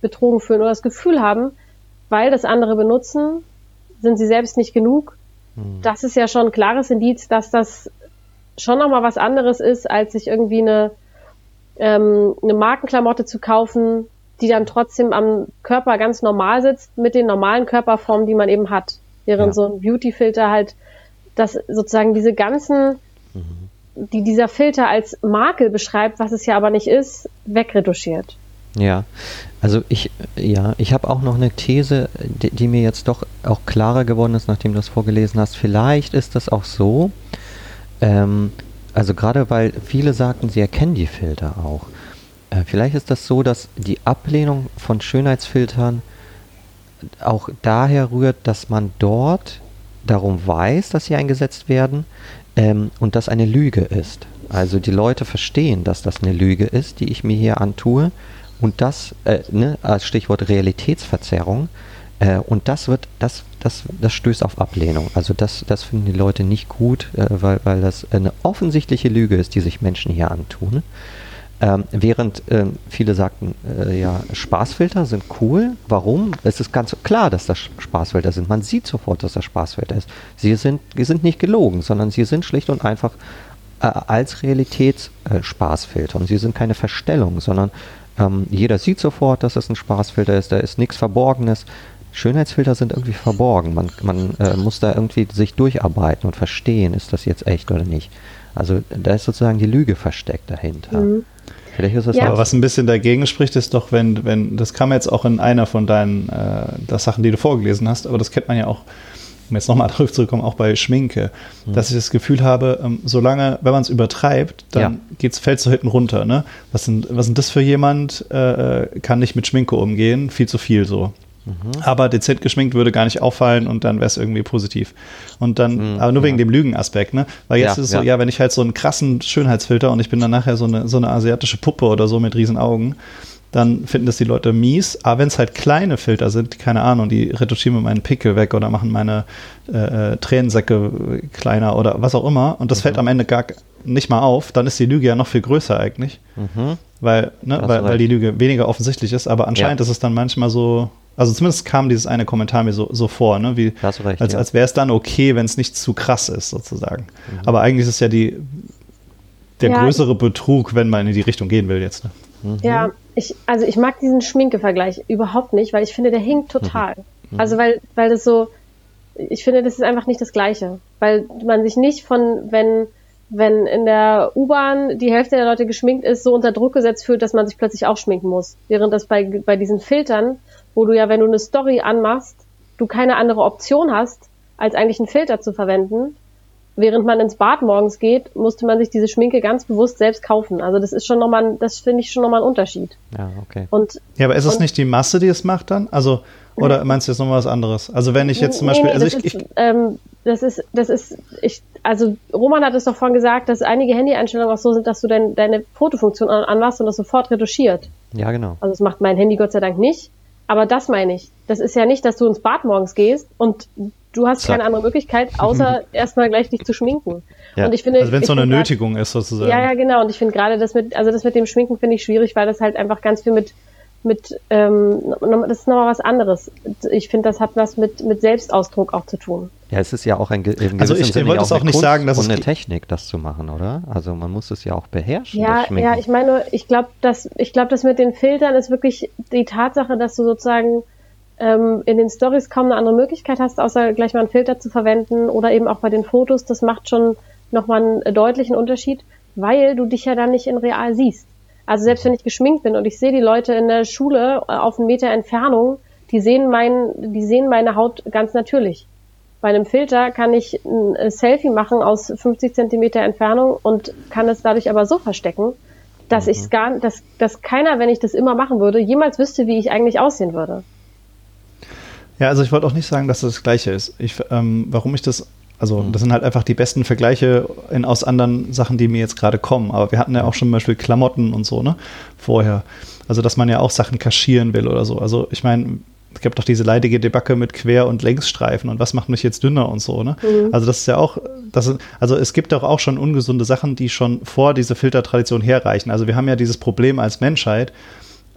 betrogen fühlen oder das Gefühl haben, weil das andere benutzen, sind sie selbst nicht genug. Mhm. Das ist ja schon ein klares Indiz, dass das schon nochmal was anderes ist, als sich irgendwie eine, ähm, eine Markenklamotte zu kaufen, die dann trotzdem am Körper ganz normal sitzt, mit den normalen Körperformen, die man eben hat. Während ja. so ein Beauty-Filter halt, dass sozusagen diese ganzen mhm die dieser Filter als Makel beschreibt, was es ja aber nicht ist, wegretuschiert. Ja, also ich, ja, ich habe auch noch eine These, die, die, mir jetzt doch auch klarer geworden ist, nachdem du das vorgelesen hast. Vielleicht ist das auch so, ähm, also gerade weil viele sagten, sie erkennen die Filter auch. Äh, vielleicht ist das so, dass die Ablehnung von Schönheitsfiltern auch daher rührt, dass man dort darum weiß, dass sie eingesetzt werden ähm, und das eine Lüge ist. Also die Leute verstehen, dass das eine Lüge ist, die ich mir hier antue und das, äh, ne, als Stichwort Realitätsverzerrung, äh, und das wird, das, das, das stößt auf Ablehnung. Also das, das finden die Leute nicht gut, äh, weil, weil das eine offensichtliche Lüge ist, die sich Menschen hier antun. Ähm, während ähm, viele sagten, äh, ja, Spaßfilter sind cool. Warum? Es ist ganz klar, dass das Spaßfilter sind. Man sieht sofort, dass das Spaßfilter ist. Sie sind, sie sind nicht gelogen, sondern sie sind schlicht und einfach äh, als Realitätsspaßfilter. Äh, und sie sind keine Verstellung, sondern ähm, jeder sieht sofort, dass es ein Spaßfilter ist. Da ist nichts Verborgenes. Schönheitsfilter sind irgendwie verborgen. Man, man äh, muss da irgendwie sich durcharbeiten und verstehen, ist das jetzt echt oder nicht. Also da ist sozusagen die Lüge versteckt dahinter. Mhm. Vielleicht ist das ja. Aber was ein bisschen dagegen spricht, ist doch, wenn, wenn, das kam jetzt auch in einer von deinen äh, Sachen, die du vorgelesen hast, aber das kennt man ja auch, um jetzt nochmal darauf zurückzukommen, auch bei Schminke, mhm. dass ich das Gefühl habe, ähm, solange, wenn man es übertreibt, dann ja. fällt es so hinten runter. Ne? Was sind, was sind das für jemand, äh, äh, kann nicht mit Schminke umgehen, viel zu viel so. Mhm. Aber dezent geschminkt würde gar nicht auffallen und dann wäre es irgendwie positiv. Und dann, mhm, aber nur wegen dem Lügenaspekt, ne? Weil jetzt ja, ist es so, ja. ja, wenn ich halt so einen krassen Schönheitsfilter und ich bin dann nachher so eine, so eine asiatische Puppe oder so mit riesen Augen, dann finden das die Leute mies. Aber wenn es halt kleine Filter sind, keine Ahnung, die retuschieren mir meinen Pickel weg oder machen meine äh, äh Tränensäcke kleiner oder was auch immer und das mhm. fällt am Ende gar nicht mal auf, dann ist die Lüge ja noch viel größer eigentlich. Mhm. Weil, ne, weil, weil die Lüge weniger offensichtlich ist, aber anscheinend ist es dann manchmal so, also zumindest kam dieses eine Kommentar mir so, so vor, ne? Wie, recht, als, ja. als wäre es dann okay, wenn es nicht zu krass ist, sozusagen. Mhm. Aber eigentlich ist es ja die, der ja, größere Betrug, wenn man in die Richtung gehen will jetzt. Ne? Mhm. Ja, ich, also ich mag diesen Schminke-Vergleich überhaupt nicht, weil ich finde, der hinkt total. Mhm. Also weil, weil das so, ich finde, das ist einfach nicht das Gleiche. Weil man sich nicht von, wenn, wenn in der U-Bahn die Hälfte der Leute geschminkt ist, so unter Druck gesetzt fühlt, dass man sich plötzlich auch schminken muss. Während das bei, bei diesen Filtern wo du ja, wenn du eine Story anmachst, du keine andere Option hast, als eigentlich einen Filter zu verwenden. Während man ins Bad morgens geht, musste man sich diese Schminke ganz bewusst selbst kaufen. Also das ist schon nochmal, das finde ich schon nochmal ein Unterschied. Ja, okay. Und, ja, aber ist es nicht die Masse, die es macht dann? Also, oder meinst du jetzt nochmal was anderes? Also wenn ich jetzt zum Beispiel, nee, also ich, ist, ich ähm, das ist, das ist, ich, also Roman hat es doch vorhin gesagt, dass einige Handy-Einstellungen auch so sind, dass du dein, deine Fotofunktion anmachst und das sofort retuschiert. Ja, genau. Also das macht mein Handy Gott sei Dank nicht. Aber das meine ich. Das ist ja nicht, dass du ins Bad morgens gehst und du hast Zack. keine andere Möglichkeit, außer erstmal gleich dich zu schminken. Ja. Und ich finde, also wenn es so eine Nötigung grad, ist sozusagen. Ja, ja, genau. Und ich finde gerade das mit, also das mit dem Schminken finde ich schwierig, weil das halt einfach ganz viel mit mit, ähm, das ist nochmal was anderes. Ich finde, das hat was mit, mit Selbstausdruck auch zu tun. Ja, es ist ja auch ein in Also ich wollte es auch, nicht Kunst sagen, dass es eine Technik, das zu machen, oder? Also man muss es ja auch beherrschen. Ja, ja, ich meine, ich glaube, dass ich glaube, dass mit den Filtern ist wirklich die Tatsache, dass du sozusagen ähm, in den Stories kaum eine andere Möglichkeit hast, außer gleich mal einen Filter zu verwenden oder eben auch bei den Fotos. Das macht schon nochmal einen deutlichen Unterschied, weil du dich ja dann nicht in real siehst. Also selbst wenn ich geschminkt bin und ich sehe die Leute in der Schule äh, auf einen Meter Entfernung, die sehen, mein, die sehen meine Haut ganz natürlich. Bei einem Filter kann ich ein äh, Selfie machen aus 50 Zentimeter Entfernung und kann es dadurch aber so verstecken, dass mhm. ich gar, dass, dass keiner, wenn ich das immer machen würde, jemals wüsste, wie ich eigentlich aussehen würde. Ja, also ich wollte auch nicht sagen, dass das das Gleiche ist. Ich, ähm, warum ich das also mhm. das sind halt einfach die besten Vergleiche in, aus anderen Sachen, die mir jetzt gerade kommen. Aber wir hatten ja auch schon zum Beispiel Klamotten und so, ne? Vorher. Also dass man ja auch Sachen kaschieren will oder so. Also ich meine, es gibt doch diese leidige Debacke mit Quer- und Längsstreifen und was macht mich jetzt dünner und so, ne? Mhm. Also das ist ja auch, das also es gibt doch auch schon ungesunde Sachen, die schon vor diese Filtertradition herreichen. Also wir haben ja dieses Problem als Menschheit,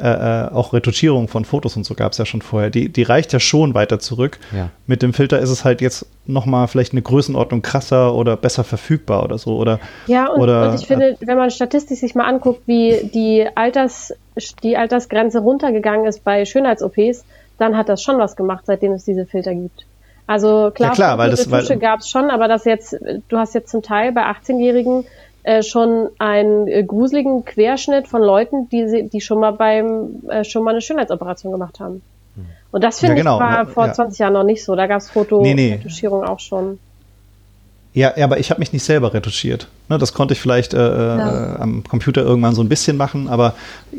äh, äh, auch Retuschierung von Fotos und so gab es ja schon vorher. Die, die reicht ja schon weiter zurück. Ja. Mit dem Filter ist es halt jetzt nochmal vielleicht eine Größenordnung krasser oder besser verfügbar oder so. Oder, ja, und, oder, und ich finde, äh, wenn man statistisch sich mal anguckt, wie die, Alters, die Altersgrenze runtergegangen ist bei Schönheits-OPs, dann hat das schon was gemacht, seitdem es diese Filter gibt. Also klar, ja, klar weil das gab es schon, aber das jetzt, du hast jetzt zum Teil bei 18-Jährigen äh, schon einen äh, gruseligen Querschnitt von Leuten, die, die schon mal beim äh, schon mal eine Schönheitsoperation gemacht haben. Hm. Und das finde ja, genau. ich war vor ja. 20 Jahren noch nicht so. Da gab es Fotoretuschierung nee, nee. auch schon. Ja, aber ich habe mich nicht selber retuschiert. Ne, das konnte ich vielleicht äh, äh, ja. äh, am Computer irgendwann so ein bisschen machen, aber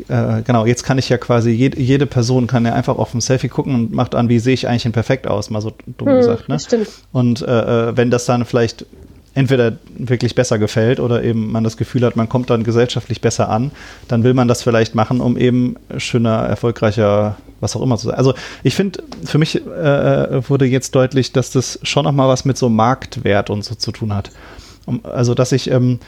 äh, genau, jetzt kann ich ja quasi, jede, jede Person kann ja einfach auf ein Selfie gucken und macht an, wie sehe ich eigentlich perfekt aus, mal so dumm hm, gesagt. Ne? Stimmt. Und äh, äh, wenn das dann vielleicht entweder wirklich besser gefällt oder eben man das Gefühl hat, man kommt dann gesellschaftlich besser an, dann will man das vielleicht machen, um eben schöner, erfolgreicher, was auch immer zu sein. Also ich finde, für mich äh, wurde jetzt deutlich, dass das schon noch mal was mit so Marktwert und so zu tun hat. Also dass ich ähm,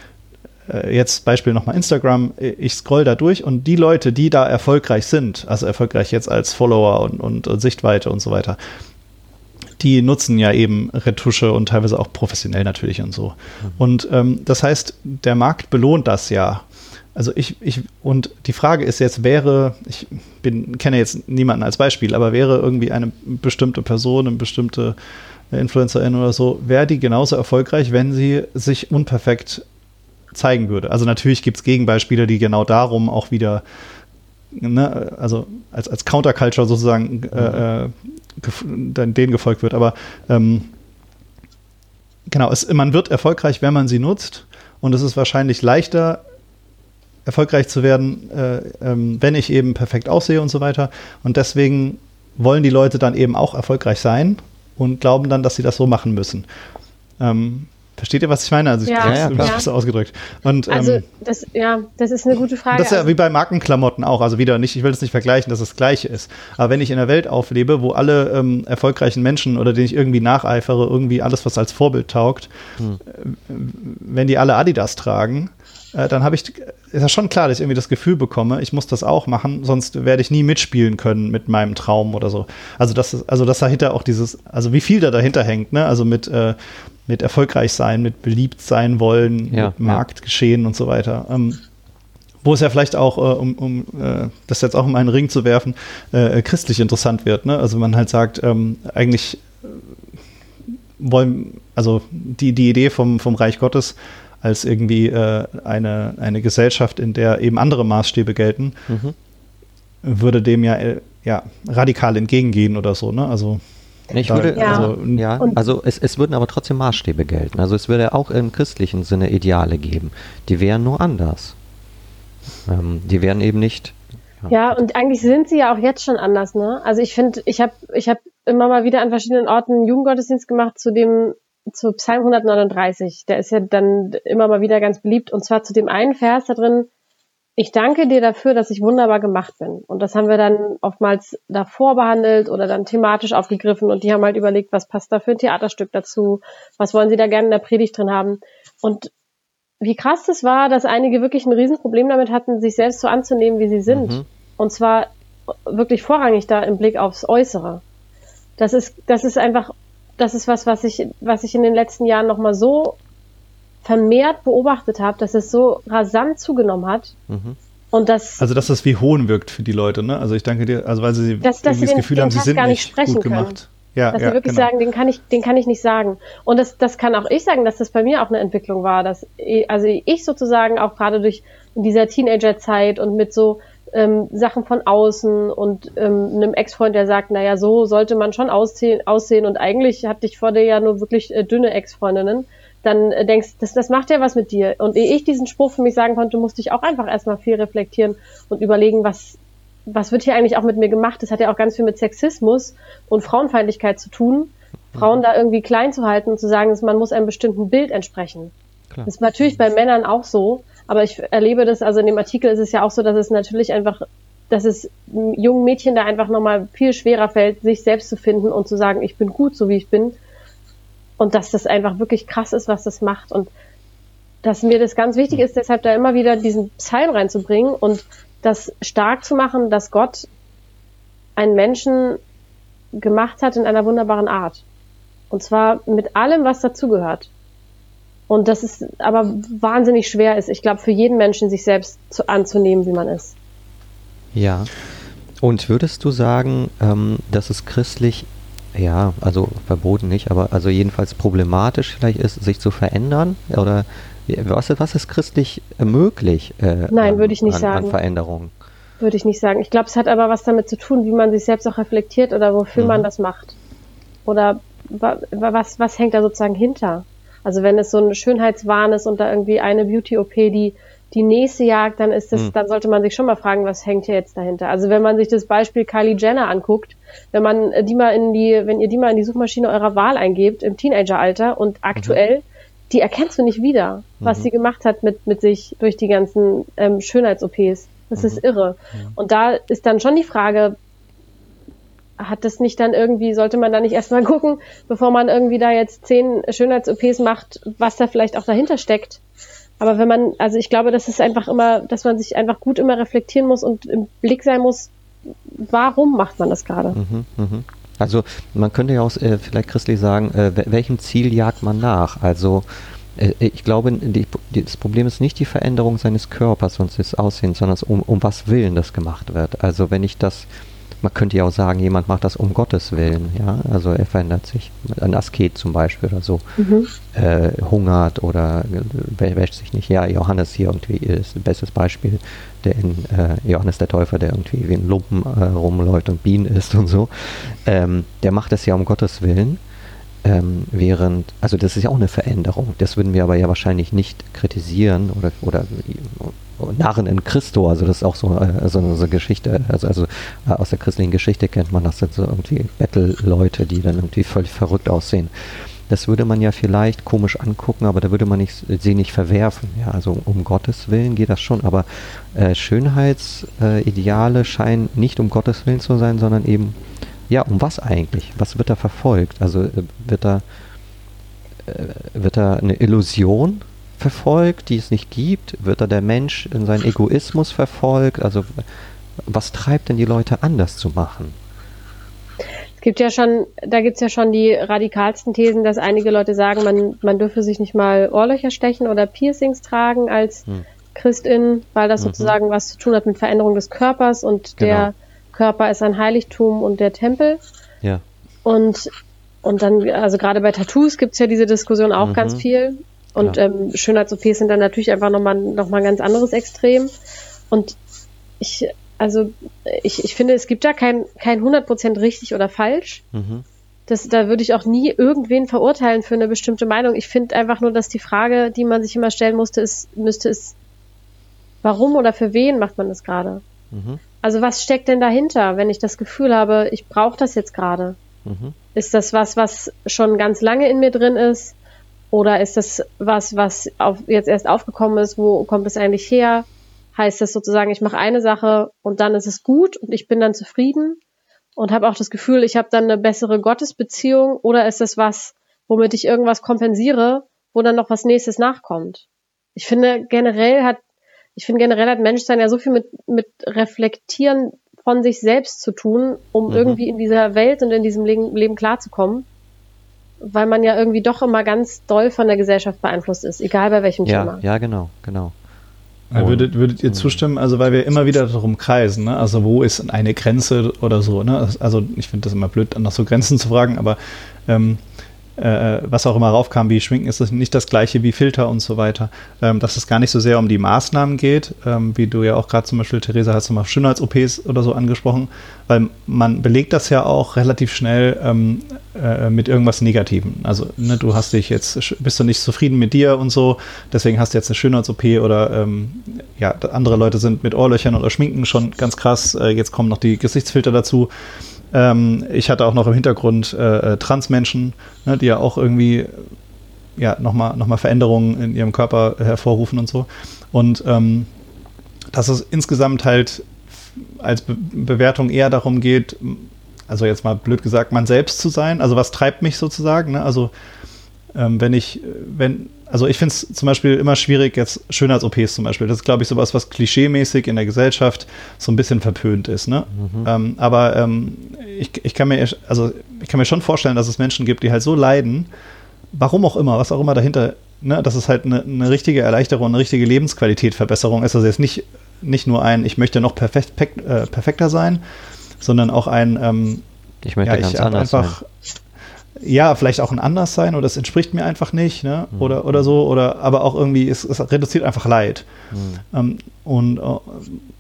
äh, jetzt Beispiel nochmal Instagram, ich scroll da durch und die Leute, die da erfolgreich sind, also erfolgreich jetzt als Follower und, und, und Sichtweite und so weiter, die nutzen ja eben Retusche und teilweise auch professionell natürlich und so. Mhm. Und ähm, das heißt, der Markt belohnt das ja. Also ich, ich, und die Frage ist jetzt, wäre, ich bin, kenne jetzt niemanden als Beispiel, aber wäre irgendwie eine bestimmte Person, eine bestimmte Influencerin oder so, wäre die genauso erfolgreich, wenn sie sich unperfekt zeigen würde. Also natürlich gibt es Gegenbeispiele, die genau darum auch wieder, ne, also als, als Counterculture sozusagen äh, mhm. äh, denen gefolgt wird. Aber ähm, genau, es, man wird erfolgreich, wenn man sie nutzt. Und es ist wahrscheinlich leichter, erfolgreich zu werden, äh, ähm, wenn ich eben perfekt aussehe und so weiter. Und deswegen wollen die Leute dann eben auch erfolgreich sein und glauben dann, dass sie das so machen müssen. Ähm, Versteht ihr, was ich meine? Also ich ja, ja, ja. so ausgedrückt. Und, also ähm, das, ja, das ist eine gute Frage. Das ist ja wie bei Markenklamotten auch. Also wieder nicht, ich will das nicht vergleichen, dass es das Gleiche ist. Aber wenn ich in einer Welt auflebe, wo alle ähm, erfolgreichen Menschen oder denen ich irgendwie nacheifere, irgendwie alles, was als Vorbild taugt, hm. äh, wenn die alle Adidas tragen, äh, dann habe ich, ist ja schon klar, dass ich irgendwie das Gefühl bekomme, ich muss das auch machen, sonst werde ich nie mitspielen können mit meinem Traum oder so. Also das ist, also das dahinter auch dieses, also wie viel da dahinter hängt, ne? Also mit äh, mit erfolgreich sein, mit beliebt sein wollen, ja, mit Marktgeschehen ja. und so weiter. Ähm, wo es ja vielleicht auch, äh, um, um äh, das jetzt auch in einen Ring zu werfen, äh, christlich interessant wird. Ne? Also man halt sagt, ähm, eigentlich äh, wollen, also die, die Idee vom, vom Reich Gottes als irgendwie äh, eine, eine Gesellschaft, in der eben andere Maßstäbe gelten, mhm. würde dem ja, äh, ja radikal entgegengehen oder so. Ne? Also ich würde, ja. also, ja, also es, es würden aber trotzdem Maßstäbe gelten. Also es würde auch im christlichen Sinne Ideale geben. Die wären nur anders. Ähm, die wären eben nicht. Ja. ja, und eigentlich sind sie ja auch jetzt schon anders, ne? Also ich finde, ich habe ich hab immer mal wieder an verschiedenen Orten Jugendgottesdienst gemacht zu dem, zu Psalm 139. Der ist ja dann immer mal wieder ganz beliebt. Und zwar zu dem einen Vers da drin, ich danke dir dafür, dass ich wunderbar gemacht bin. Und das haben wir dann oftmals davor behandelt oder dann thematisch aufgegriffen und die haben halt überlegt, was passt da für ein Theaterstück dazu, was wollen sie da gerne in der Predigt drin haben. Und wie krass das war, dass einige wirklich ein Riesenproblem damit hatten, sich selbst so anzunehmen, wie sie sind. Mhm. Und zwar wirklich vorrangig da im Blick aufs Äußere. Das ist, das ist einfach, das ist was, was ich, was ich in den letzten Jahren nochmal so vermehrt beobachtet habe, dass es so rasant zugenommen hat. Mhm. Und das, also, dass das wie Hohn wirkt für die Leute, ne? Also, ich danke dir, also, weil sie dass, dass sie das Gefühl den haben, sie sind nicht, nicht gut können. gemacht. Ja, dass ja, sie wirklich genau. sagen, den kann ich, den kann ich nicht sagen. Und das, das kann auch ich sagen, dass das bei mir auch eine Entwicklung war, dass, also ich sozusagen auch gerade durch dieser Teenagerzeit und mit so ähm, Sachen von außen und ähm, einem Ex-Freund, der sagt, naja, so sollte man schon aussehen, aussehen und eigentlich hatte ich vor dir ja nur wirklich äh, dünne Ex-Freundinnen dann äh, denkst, das, das macht ja was mit dir. Und ehe ich diesen Spruch für mich sagen konnte, musste ich auch einfach erstmal viel reflektieren und überlegen, was, was wird hier eigentlich auch mit mir gemacht? Das hat ja auch ganz viel mit Sexismus und Frauenfeindlichkeit zu tun. Frauen da irgendwie klein zu halten und zu sagen, dass man muss einem bestimmten Bild entsprechen. Klar. Das ist natürlich bei Männern auch so, aber ich erlebe das, also in dem Artikel ist es ja auch so, dass es natürlich einfach, dass es jungen Mädchen da einfach nochmal viel schwerer fällt, sich selbst zu finden und zu sagen, ich bin gut, so wie ich bin, und dass das einfach wirklich krass ist, was das macht und dass mir das ganz wichtig ist, deshalb da immer wieder diesen Psalm reinzubringen und das stark zu machen, dass Gott einen Menschen gemacht hat in einer wunderbaren Art. Und zwar mit allem, was dazugehört. Und das ist aber wahnsinnig schwer ist, ich glaube, für jeden Menschen sich selbst zu, anzunehmen, wie man ist. Ja. Und würdest du sagen, ähm, dass es christlich ja, also verboten nicht, aber also jedenfalls problematisch vielleicht ist, sich zu verändern oder Was, was ist christlich möglich? Äh, Nein, würde ich nicht an, sagen. An Veränderungen? Würde ich nicht sagen. Ich glaube, es hat aber was damit zu tun, wie man sich selbst auch reflektiert oder wofür mhm. man das macht. Oder was, was hängt da sozusagen hinter? Also wenn es so ein Schönheitswahn ist und da irgendwie eine Beauty-OP, die die nächste jagt, dann ist das, mhm. dann sollte man sich schon mal fragen, was hängt hier jetzt dahinter? Also wenn man sich das Beispiel Kylie Jenner anguckt, wenn man die mal in die, wenn ihr die mal in die Suchmaschine eurer Wahl eingebt im Teenageralter und aktuell, mhm. die erkennst du nicht wieder, was mhm. sie gemacht hat mit, mit sich durch die ganzen ähm, Schönheits-OPs. Das ist mhm. irre. Und da ist dann schon die Frage, hat das nicht dann irgendwie, sollte man da nicht erstmal gucken, bevor man irgendwie da jetzt zehn Schönheits-OPs macht, was da vielleicht auch dahinter steckt? Aber wenn man, also ich glaube, das ist einfach immer, dass man sich einfach gut immer reflektieren muss und im Blick sein muss, warum macht man das gerade? Mhm, mh. Also man könnte ja auch äh, vielleicht christlich sagen, äh, welchem Ziel jagt man nach? Also äh, ich glaube, die, die, das Problem ist nicht die Veränderung seines Körpers und des Aussehens, sondern um, um was Willen das gemacht wird. Also wenn ich das man könnte ja auch sagen, jemand macht das um Gottes Willen, ja, also er verändert sich, ein Asket zum Beispiel oder so, mhm. äh, hungert oder wäscht sich nicht. Ja, Johannes hier irgendwie ist ein bestes Beispiel, der in äh, Johannes der Täufer, der irgendwie wie ein Lumpen äh, rumläuft und Bienen isst und so, ähm, der macht das ja um Gottes Willen. Ähm, während, also das ist ja auch eine Veränderung. Das würden wir aber ja wahrscheinlich nicht kritisieren oder, oder Narren in Christo, also das ist auch so, äh, so eine Geschichte, also, also äh, aus der christlichen Geschichte kennt man das, sind so irgendwie Bettelleute, die dann irgendwie völlig verrückt aussehen. Das würde man ja vielleicht komisch angucken, aber da würde man nicht, sie nicht verwerfen. Ja, also um Gottes Willen geht das schon, aber äh, Schönheitsideale scheinen nicht um Gottes Willen zu sein, sondern eben, ja, um was eigentlich? Was wird da verfolgt? Also äh, wird da, äh, wird da eine Illusion verfolgt, die es nicht gibt? Wird da der Mensch in seinen Egoismus verfolgt? Also was treibt denn die Leute anders zu machen? Es gibt ja schon, da gibt es ja schon die radikalsten Thesen, dass einige Leute sagen, man, man dürfe sich nicht mal Ohrlöcher stechen oder Piercings tragen als hm. Christin, weil das mhm. sozusagen was zu tun hat mit Veränderung des Körpers und genau. der Körper ist ein Heiligtum und der Tempel. Ja. Und, und dann, also gerade bei Tattoos gibt es ja diese Diskussion auch mhm. ganz viel. Und ja. ähm, Schönheits-OPs sind dann natürlich einfach nochmal noch mal ein ganz anderes Extrem. Und ich, also ich, ich finde, es gibt da kein, kein 100% richtig oder falsch. Mhm. Das, da würde ich auch nie irgendwen verurteilen für eine bestimmte Meinung. Ich finde einfach nur, dass die Frage, die man sich immer stellen musste, ist, müsste es, warum oder für wen macht man das gerade? Mhm. Also was steckt denn dahinter, wenn ich das Gefühl habe, ich brauche das jetzt gerade? Mhm. Ist das was, was schon ganz lange in mir drin ist? Oder ist das was, was auf, jetzt erst aufgekommen ist? Wo kommt es eigentlich her? Heißt das sozusagen, ich mache eine Sache und dann ist es gut und ich bin dann zufrieden und habe auch das Gefühl, ich habe dann eine bessere Gottesbeziehung? Oder ist das was, womit ich irgendwas kompensiere, wo dann noch was nächstes nachkommt? Ich finde generell hat, ich finde generell hat Menschsein ja so viel mit, mit Reflektieren von sich selbst zu tun, um mhm. irgendwie in dieser Welt und in diesem Leben, Leben klarzukommen weil man ja irgendwie doch immer ganz doll von der Gesellschaft beeinflusst ist, egal bei welchem ja, Thema. Ja, genau, genau. Würdet, würdet ihr zustimmen, also weil wir immer wieder darum kreisen, ne? also wo ist eine Grenze oder so, ne? also ich finde das immer blöd, nach so Grenzen zu fragen, aber ähm, äh, was auch immer raufkam, wie Schminken ist es nicht das gleiche wie Filter und so weiter. Ähm, dass es gar nicht so sehr um die Maßnahmen geht, ähm, wie du ja auch gerade zum Beispiel, Theresa, hast du mal Schönheits-OPs oder so angesprochen, weil man belegt das ja auch relativ schnell ähm, äh, mit irgendwas Negativem. Also ne, du hast dich jetzt, bist du nicht zufrieden mit dir und so, deswegen hast du jetzt eine Schönheits-OP oder ähm, ja, andere Leute sind mit Ohrlöchern oder Schminken schon ganz krass, äh, jetzt kommen noch die Gesichtsfilter dazu. Ähm, ich hatte auch noch im Hintergrund äh, äh, Transmenschen, ne, die ja auch irgendwie ja, nochmal noch mal Veränderungen in ihrem Körper hervorrufen und so. Und ähm, dass es insgesamt halt als Be Bewertung eher darum geht, also jetzt mal blöd gesagt, man selbst zu sein. Also was treibt mich sozusagen? Ne? Also ähm, wenn ich, wenn, also ich finde es zum Beispiel immer schwierig, jetzt Schönheits-OPs zum Beispiel. Das ist, glaube ich, sowas, was klischeemäßig in der Gesellschaft so ein bisschen verpönt ist. Ne? Mhm. Ähm, aber ähm, ich, ich, kann mir, also ich kann mir schon vorstellen, dass es Menschen gibt, die halt so leiden, warum auch immer, was auch immer dahinter, ne, dass es halt eine, eine richtige Erleichterung, eine richtige Lebensqualitätverbesserung ist. Also jetzt nicht, nicht nur ein, ich möchte noch perfekt, äh, perfekter sein, sondern auch ein, ähm, ich möchte ja, ganz ich anders einfach, sein ja, vielleicht auch ein Anderssein oder es entspricht mir einfach nicht, ne? Mhm. Oder, oder so, oder aber auch irgendwie, es, es reduziert einfach Leid. Mhm. Ähm, und äh,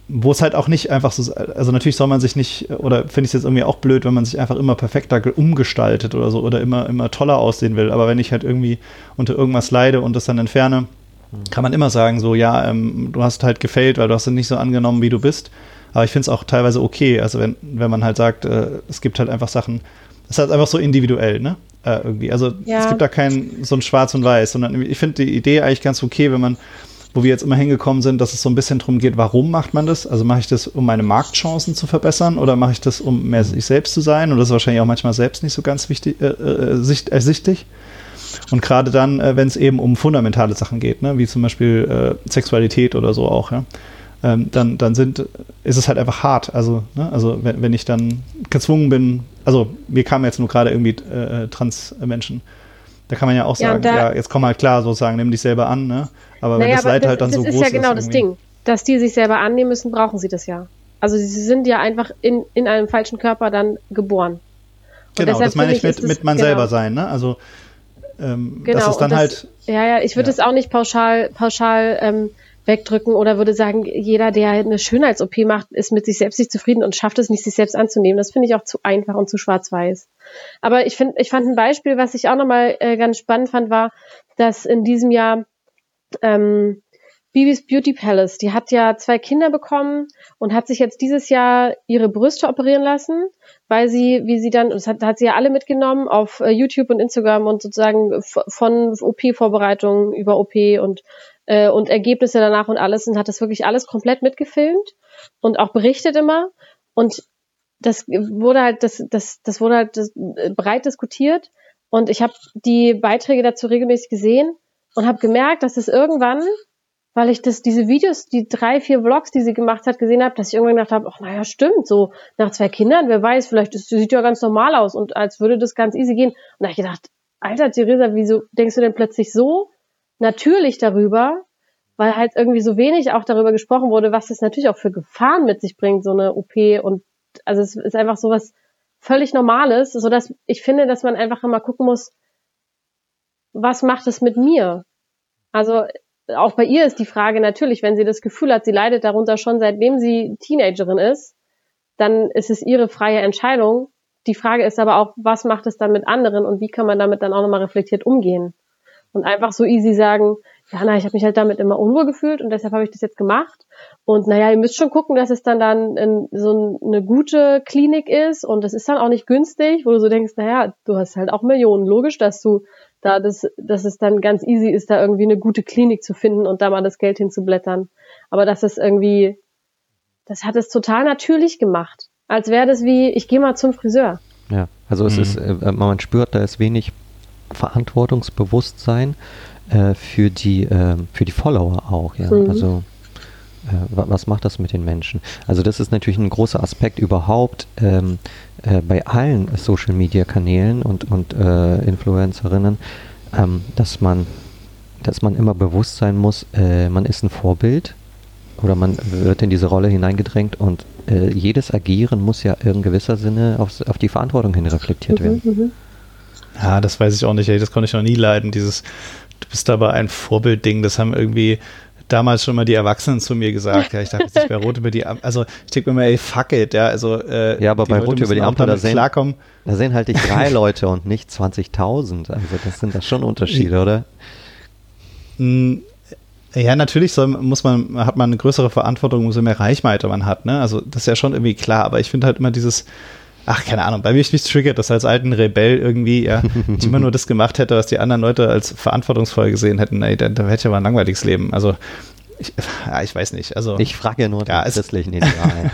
wo es halt auch nicht einfach so, also natürlich soll man sich nicht, oder finde ich es jetzt irgendwie auch blöd, wenn man sich einfach immer perfekter ge- umgestaltet oder so oder immer, immer toller aussehen will. Aber wenn ich halt irgendwie unter irgendwas leide und das dann entferne, kann man immer sagen, so, ja, ähm, du hast halt gefailt, weil du hast es nicht so angenommen, wie du bist. Aber ich finde es auch teilweise okay, also wenn, wenn man halt sagt, äh, es gibt halt einfach Sachen, es ist halt einfach so individuell, ne? Äh, irgendwie. Also Ja. es gibt da kein so ein Schwarz und Weiß, sondern ich finde die Idee eigentlich ganz okay, wenn man, wo wir jetzt immer hingekommen sind, dass es so ein bisschen darum geht, warum macht man das? Also mache ich das, um meine Marktchancen zu verbessern oder mache ich das, um mehr sich selbst zu sein? Und das ist wahrscheinlich auch manchmal selbst nicht so ganz wichtig, äh, äh, sicht, ersichtlich. Und gerade dann, äh, wenn es eben um fundamentale Sachen geht, ne, wie zum Beispiel äh, Sexualität oder so auch, ja, ähm, dann, dann sind, ist es halt einfach hart. Also, ne, also wenn, wenn ich dann gezwungen bin, also mir kamen jetzt nur gerade irgendwie äh, Trans-Menschen, da kann man ja auch Ja, sagen, da- ja, jetzt komm halt klar, sozusagen, nimm dich selber an, ne? Aber wenn Naja, das aber Leid halt dann das so ist groß ja genau das Ding. Dass die sich selber annehmen müssen, brauchen sie das ja. Also sie sind ja einfach in, in einem falschen Körper dann geboren. Und Genau, das meine ich mit, ist mit man genau. selber sein, ne? Also ähm, Genau, das ist dann und halt, Ja, ja, ich würde Ja. es auch nicht pauschal, pauschal ähm, wegdrücken oder würde sagen, jeder, der eine Schönheits-OP macht, ist mit sich selbst nicht zufrieden und schafft es nicht, sich selbst anzunehmen. Das finde ich auch zu einfach und zu schwarz-weiß. Aber ich finde, ich fand ein Beispiel, was ich auch nochmal äh, ganz spannend fand, war, dass in diesem Jahr ähm, Bibis Beauty Palace, die hat ja zwei Kinder bekommen und hat sich jetzt dieses Jahr ihre Brüste operieren lassen, weil sie, wie sie dann, das hat, hat sie ja alle mitgenommen auf äh, YouTube und Instagram und sozusagen von OP-Vorbereitungen über OP und, äh, und Ergebnisse danach und alles und hat das wirklich alles komplett mitgefilmt und auch berichtet immer. Und das wurde halt, das, das, das wurde halt äh, breit diskutiert. Und ich habe die Beiträge dazu regelmäßig gesehen und habe gemerkt, dass es irgendwann weil ich das, diese Videos, die drei, vier Vlogs, die sie gemacht hat, gesehen habe, dass ich irgendwann gedacht habe, ach naja, stimmt, so nach zwei Kindern, wer weiß, vielleicht ist, sieht ja ganz normal aus und als würde das ganz easy gehen. Und da habe ich gedacht, Alter, Theresa, wieso denkst du denn plötzlich so natürlich darüber? Weil halt irgendwie so wenig auch darüber gesprochen wurde, was es natürlich auch für Gefahren mit sich bringt, so eine OP und also es ist einfach so was völlig Normales, so dass ich finde, dass man einfach immer gucken muss, was macht es mit mir? Also auch bei ihr ist die Frage natürlich, wenn sie das Gefühl hat, sie leidet darunter schon seitdem sie Teenagerin ist, dann ist es ihre freie Entscheidung. Die Frage ist aber auch, was macht es dann mit anderen und wie kann man damit dann auch nochmal reflektiert umgehen? Und einfach so easy sagen, ja, na, ich habe mich halt damit immer unwohl gefühlt und deshalb habe ich das jetzt gemacht. Und naja, ihr müsst schon gucken, dass es dann dann in, so eine gute Klinik ist und das ist dann auch nicht günstig, wo du so denkst, naja, du hast halt auch Millionen. Logisch, dass du da das, dass es dann ganz easy ist, da irgendwie eine gute Klinik zu finden und da mal das Geld hinzublättern. Aber das ist irgendwie, das hat es total natürlich gemacht. Als wäre das wie, ich gehe mal zum Friseur. Ja, also es Mhm. ist, äh, man spürt, da ist wenig Verantwortungsbewusstsein äh, für die äh, für die Follower auch, ja. Mhm. Also äh, wa- was macht das mit den Menschen? Also das ist natürlich ein großer Aspekt überhaupt ähm, äh, bei allen Social Media Kanälen und und äh, Influencerinnen, ähm, dass man dass man immer bewusst sein muss, äh, man ist ein Vorbild oder man wird in diese Rolle hineingedrängt und äh, jedes Agieren muss ja in gewisser Sinne aufs, auf die Verantwortung hin reflektiert werden. Mhm, mhm. Ja, das weiß ich auch nicht. Das konnte ich noch nie leiden. Dieses, du bist aber ein Vorbildding. Das haben irgendwie damals schon mal die Erwachsenen zu mir gesagt. Ja, ich dachte, jetzt bei Rot über die Ampel. Also ich denke mir immer, ey, fuck it. Ja, also, äh, Ja, aber bei Rot über die Ampel, da sehen- klarkommen. Da sehen halt dich drei Leute und nicht 20.000. Also das sind da schon Unterschiede, oder? Mm, Ja, natürlich soll, muss man, hat man eine größere Verantwortung, umso mehr Reichweite man hat. Ne? Also das ist ja schon irgendwie klar. Aber ich finde halt immer dieses, ach, keine Ahnung, bei mir ist mich triggert, dass als alten Rebell irgendwie, ja, ich immer nur das gemacht hätte, was die anderen Leute als verantwortungsvoll gesehen hätten, ey, dann, dann hätte ich aber ein langweiliges Leben. Also, ich, ja, ich weiß nicht. Also, Ich frage ja nur Ja, den christlichen Ideal.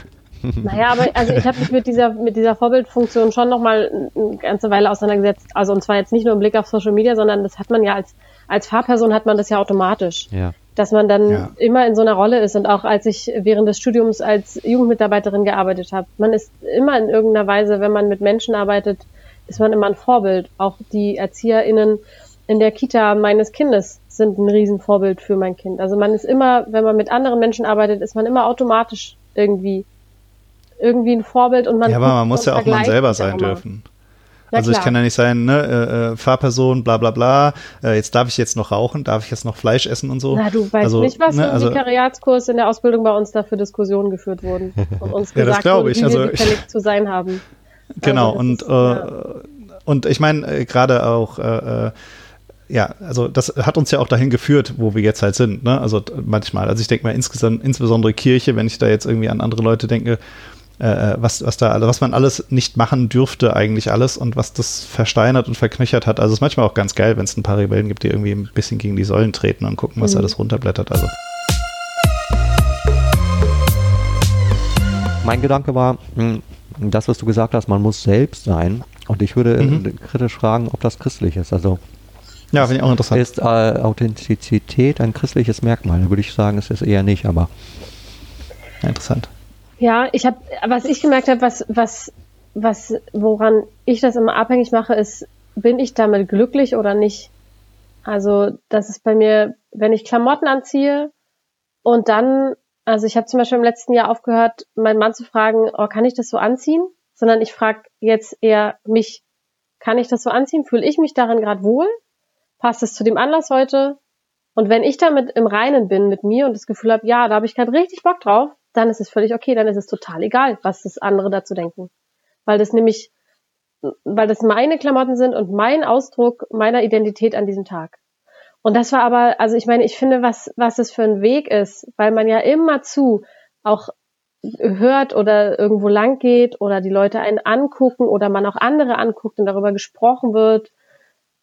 Naja, aber also ich habe mich mit dieser mit dieser Vorbildfunktion schon nochmal eine ganze Weile auseinandergesetzt. Also und zwar jetzt nicht nur im Blick auf Social Media, sondern das hat man ja als als Fahrperson hat man das ja automatisch, ja. Dass man dann Ja. immer in so einer Rolle ist und auch als ich während des Studiums als Jugendmitarbeiterin gearbeitet habe, man ist immer in irgendeiner Weise, wenn man mit Menschen arbeitet, ist man immer ein Vorbild. Auch die ErzieherInnen in der Kita meines Kindes sind ein Riesenvorbild für mein Kind. Also man ist immer, wenn man mit anderen Menschen arbeitet, ist man immer automatisch irgendwie irgendwie ein Vorbild und man ja, aber man muss ja auch man selber sein dürfen. Ja, also klar. ich kann ja nicht sein, ne, äh, äh, Fahrperson, bla bla bla, äh, jetzt darf ich jetzt noch rauchen, darf ich jetzt noch Fleisch essen und so. Na, du weißt also, nicht, was ne, im also, Vikariatskurs in der Ausbildung bei uns da für Diskussionen geführt wurden und uns ja, gesagt wurden, wie also, wir gefällig zu sein haben. Genau, also, und, ist, äh, ja. und ich meine, äh, gerade auch äh, ja, also das hat uns ja auch dahin geführt, wo wir jetzt halt sind. Ne? Also manchmal, also ich denke mal insgesamt, insbesondere Kirche, wenn ich da jetzt irgendwie an andere Leute denke, äh, äh, was, was da, also was man alles nicht machen dürfte, eigentlich alles und was das versteinert und verknöchert hat. Also es ist manchmal auch ganz geil, wenn es ein paar Rebellen gibt, die irgendwie ein bisschen gegen die Säulen treten und gucken, was mhm. alles runterblättert. Also. Mein Gedanke war, hm, das, was du gesagt hast, man muss selbst sein. Und ich würde mhm. kritisch fragen, ob das christlich ist. Also ja, finde ich auch interessant. Ist äh, Authentizität ein christliches Merkmal? Da würde ich sagen, es ist eher nicht, aber ja, interessant. Ja, ich habe, was ich gemerkt habe, was, was, was, woran ich das immer abhängig mache, ist, bin ich damit glücklich oder nicht? Also, das ist bei mir, wenn ich Klamotten anziehe und dann, also ich habe zum Beispiel im letzten Jahr aufgehört, meinen Mann zu fragen, oh, kann ich das so anziehen? Sondern ich frage jetzt eher mich, kann ich das so anziehen? Fühle ich mich darin gerade wohl? Passt es zu dem Anlass heute? Und wenn ich damit im Reinen bin mit mir und das Gefühl habe, ja, da habe ich gerade richtig Bock drauf, dann ist es völlig okay, dann ist es total egal, was das andere dazu denken. Weil das nämlich, weil das meine Klamotten sind und mein Ausdruck meiner Identität an diesem Tag. Und das war aber, also ich meine, ich finde, was, was es für ein Weg ist, weil man ja immer zu auch hört oder irgendwo lang geht oder die Leute einen angucken oder man auch andere anguckt und darüber gesprochen wird.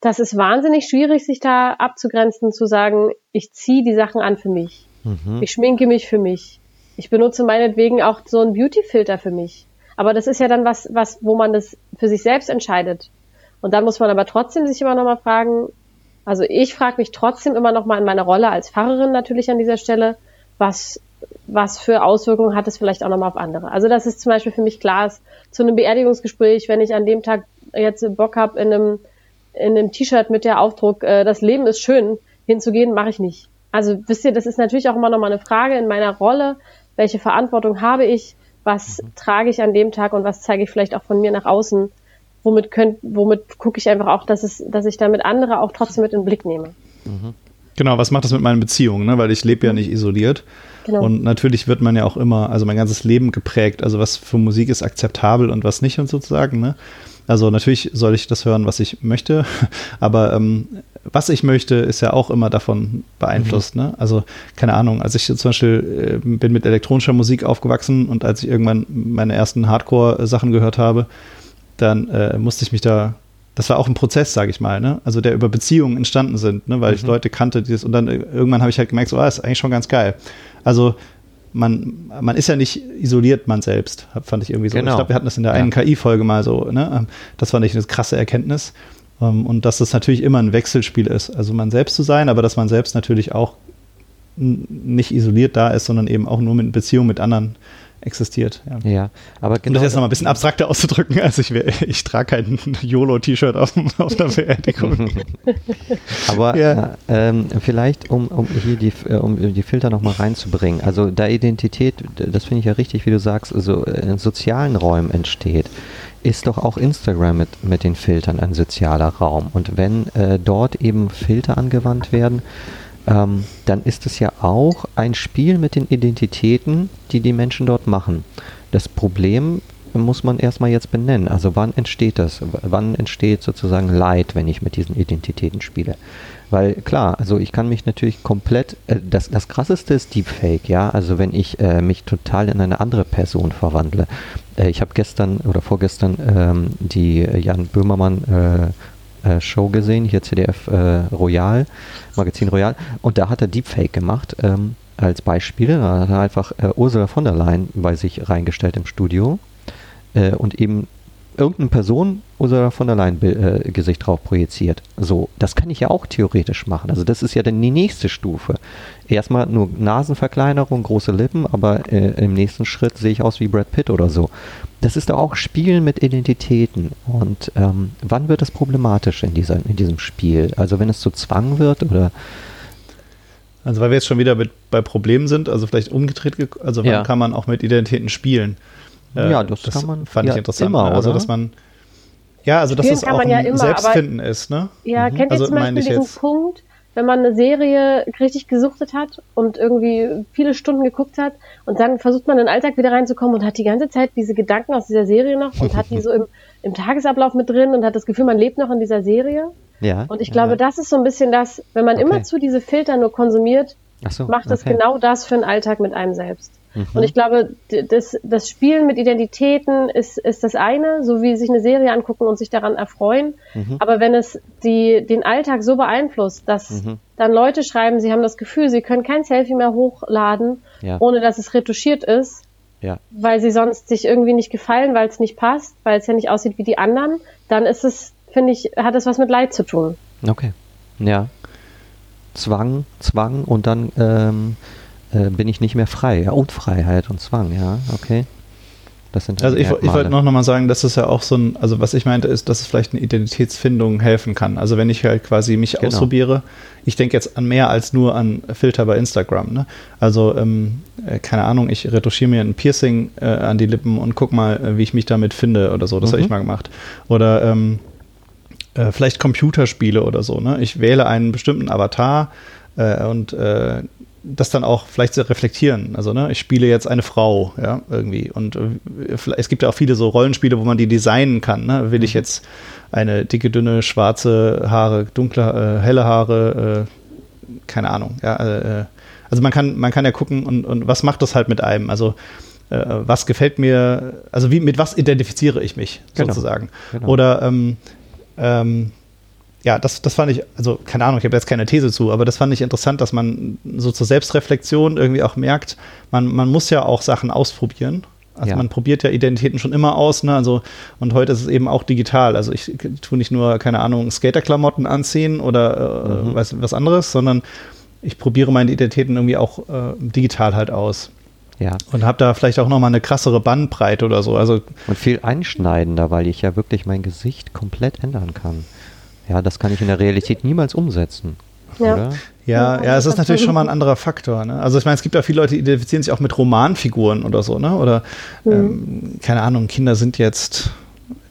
Das ist wahnsinnig schwierig, sich da abzugrenzen, zu sagen, ich ziehe die Sachen an für mich. Mhm. Ich schminke mich für mich. Ich benutze meinetwegen auch so einen Beauty-Filter für mich. Aber das ist ja dann was, was, wo man das für sich selbst entscheidet. Und dann muss man aber trotzdem sich immer nochmal fragen, also ich frage mich trotzdem immer nochmal in meiner Rolle als Pfarrerin natürlich an dieser Stelle, was, was für Auswirkungen hat es vielleicht auch nochmal auf andere. Also dass es zum Beispiel für mich klar ist, zu einem Beerdigungsgespräch, wenn ich an dem Tag jetzt Bock habe, in einem, in einem T-Shirt mit der Aufdruck, äh, das Leben ist schön, hinzugehen, mache ich nicht. Also wisst ihr, das ist natürlich auch immer nochmal eine Frage in meiner Rolle, welche Verantwortung habe ich, was mhm. trage ich an dem Tag und was zeige ich vielleicht auch von mir nach außen. Womit könnt, womit gucke ich einfach auch, dass es, dass ich damit andere auch trotzdem mit in den Blick nehme. Mhm. Genau, was macht das mit meinen Beziehungen, ne? Weil ich lebe ja mhm. nicht isoliert. Genau. Und natürlich wird man ja auch immer, also mein ganzes Leben geprägt, also was für Musik ist akzeptabel und was nicht und sozusagen, ne? Also natürlich soll ich das hören, was ich möchte, aber ähm, was ich möchte, ist ja auch immer davon beeinflusst. Mhm. Ne? Also keine Ahnung, als ich zum Beispiel äh, bin mit elektronischer Musik aufgewachsen und als ich irgendwann meine ersten Hardcore-Sachen gehört habe, dann äh, musste ich mich da, das war auch ein Prozess, sage ich mal, ne? also der über Beziehungen entstanden sind, ne? weil mhm. ich Leute kannte, die das, und dann äh, irgendwann habe ich halt gemerkt, so, ah, ist eigentlich schon ganz geil. Also man, man ist ja nicht isoliert, man selbst, fand ich irgendwie so. Genau. Ich glaube, wir hatten das in der einen KI-Folge mal so, ne? Ähm, das fand ich eine krasse Erkenntnis. Ähm, und dass das natürlich immer ein Wechselspiel ist. Also man selbst zu sein, aber dass man selbst natürlich auch nicht isoliert da ist, sondern eben auch nur mit Beziehung mit anderen existiert. Ja, ja aber genau. Um das jetzt nochmal ein bisschen abstrakter auszudrücken, also ich, ich trage kein YOLO-T-Shirt auf, auf der Beerdigung. aber ja. äh, ähm, vielleicht, um, um hier die, äh, um die Filter nochmal reinzubringen, also da Identität, das finde ich ja richtig, wie du sagst, also in sozialen Räumen entsteht, ist doch auch Instagram mit, mit den Filtern ein sozialer Raum. Und wenn äh, dort eben Filter angewandt werden, ähm, dann ist es ja auch ein Spiel mit den Identitäten, die die Menschen dort machen. Das Problem muss man erstmal jetzt benennen. Also wann entsteht das? Wann entsteht sozusagen Leid, wenn ich mit diesen Identitäten spiele? Weil klar, also ich kann mich natürlich komplett, äh, das, das krasseste ist Deepfake, ja, also wenn ich äh, mich total in eine andere Person verwandle. Äh, ich habe gestern oder vorgestern ähm, die Jan Böhmermann äh, äh, Show gesehen, hier CDF äh, Royal, Magazin Royal, und da hat er Deepfake gemacht. Ähm, als Beispiel, da hat er einfach Ursula von der Leyen bei sich reingestellt im Studio und eben irgendeine Person Ursula von der Leyen äh, Gesicht drauf projiziert. So, das kann ich ja auch theoretisch machen. Also das ist ja dann die nächste Stufe. Erstmal nur Nasenverkleinerung, große Lippen, aber äh, im nächsten Schritt sehe ich aus wie Brad Pitt oder so. Das ist doch auch Spielen mit Identitäten. Und ähm, wann wird das problematisch in, dieser, in diesem Spiel? Also wenn es zu Zwang wird oder also weil wir jetzt schon wieder mit, bei Problemen sind, also vielleicht umgedreht, also wann ja. kann man auch mit Identitäten spielen? Äh, ja, das, das, kann man fand ja, ich interessant. Immer, also, dass man Ja, also dass Spielen es kann auch man ja ein immer, Selbstfinden ist, ne? Ja, kennt ihr Also zum Beispiel diesen jetzt. Punkt, wenn man eine Serie richtig gesuchtet hat und irgendwie viele Stunden geguckt hat und dann versucht man in den Alltag wieder reinzukommen und hat die ganze Zeit diese Gedanken aus dieser Serie noch und hat die so im, im Tagesablauf mit drin und hat das Gefühl, man lebt noch in dieser Serie. Ja. Und ich ja, glaube, ja. das ist so ein bisschen das, wenn man Okay. immer zu diese Filter nur konsumiert, so, macht es okay. genau das für den Alltag mit einem selbst. Mhm. Und ich glaube, das, das Spielen mit Identitäten ist, ist das eine, so wie sich eine Serie angucken und sich daran erfreuen. Mhm. Aber wenn es die, den Alltag so beeinflusst, dass Mhm. dann Leute schreiben, sie haben das Gefühl, sie können kein Selfie mehr hochladen, Ja. ohne dass es retuschiert ist, Ja. weil sie sonst sich irgendwie nicht gefallen, weil es nicht passt, weil es ja nicht aussieht wie die anderen, dann ist es, finde ich, hat es was mit Leid zu tun. Okay. Ja. Zwang, Zwang und dann ähm, äh, bin ich nicht mehr frei. Ja, und Freiheit und Zwang, ja, okay. Das sind Also ich, wo- ich wollte noch, noch mal sagen, dass es ja auch so ein, also was ich meinte, ist, dass es vielleicht eine Identitätsfindung helfen kann. Also wenn ich halt quasi mich Genau. ausprobiere, ich denke jetzt an mehr als nur an Filter bei Instagram. Ne? Also ähm, äh, keine Ahnung, ich retuschiere mir ein Piercing äh, an die Lippen und guck mal, äh, wie ich mich damit finde oder so. Das habe Mhm. ich mal gemacht. Oder ähm, äh, vielleicht Computerspiele oder so. Ne? Ich wähle einen bestimmten Avatar äh, und äh, das dann auch vielleicht zu reflektieren. Also, ne, ich spiele jetzt eine Frau, ja, irgendwie. Und äh, es gibt ja auch viele so Rollenspiele, wo man die designen kann. Ne? Will ich jetzt eine dicke, dünne, schwarze Haare, dunkle, äh, helle Haare, äh, keine Ahnung. Ja, äh, also man kann, man kann ja gucken und, und was macht das halt mit einem? Also äh, was gefällt mir, also wie, mit was identifiziere ich mich Genau. sozusagen? Genau. Oder ähm, ähm, ja, das, das fand ich, also keine Ahnung, ich habe jetzt keine These zu, aber das fand ich interessant, dass man so zur Selbstreflexion irgendwie auch merkt, man, man muss ja auch Sachen ausprobieren. Also Ja. man probiert ja Identitäten schon immer aus, ne? Also, und heute ist es eben auch digital. Also ich tue nicht nur, keine Ahnung, Skaterklamotten anziehen oder äh, Mhm. was, was anderes, sondern ich probiere meine Identitäten irgendwie auch äh, digital halt aus. Ja. Und habe da vielleicht auch nochmal eine krassere Bandbreite oder so. Also Und viel einschneidender, weil ich ja wirklich mein Gesicht komplett ändern kann. Ja, das kann ich in der Realität niemals umsetzen. Ja. Oder? Ja, Ja, ja, es das ist natürlich schon mal ein anderer Faktor. Ne? Also ich meine, es gibt ja viele Leute, die identifizieren sich auch mit Romanfiguren oder so, ne? Oder Mhm. ähm, keine Ahnung, Kinder sind jetzt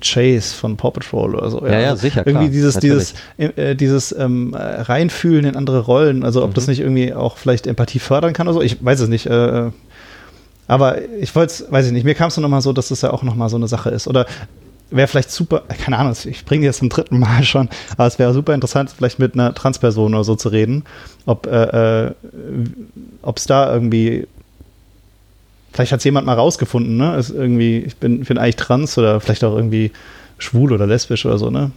Chase von Paw Patrol oder so. Ja, ja, sicher, Irgendwie klar, dieses, dieses, äh, dieses ähm, äh, Reinfühlen in andere Rollen, also ob das Mhm. nicht irgendwie auch vielleicht Empathie fördern kann oder so, ich weiß es nicht. Äh, aber ich wollte es, weiß ich nicht, mir kam es nur noch mal so, dass das ja auch noch mal so eine Sache ist. Oder wäre vielleicht super, keine Ahnung, ich bringe jetzt zum dritten Mal schon, aber es wäre super interessant, vielleicht mit einer Transperson oder so zu reden, ob äh, äh, es da irgendwie, vielleicht hat es jemand mal rausgefunden, ne? Ist irgendwie, ich bin, bin eigentlich trans oder vielleicht auch irgendwie schwul oder lesbisch oder so, ne?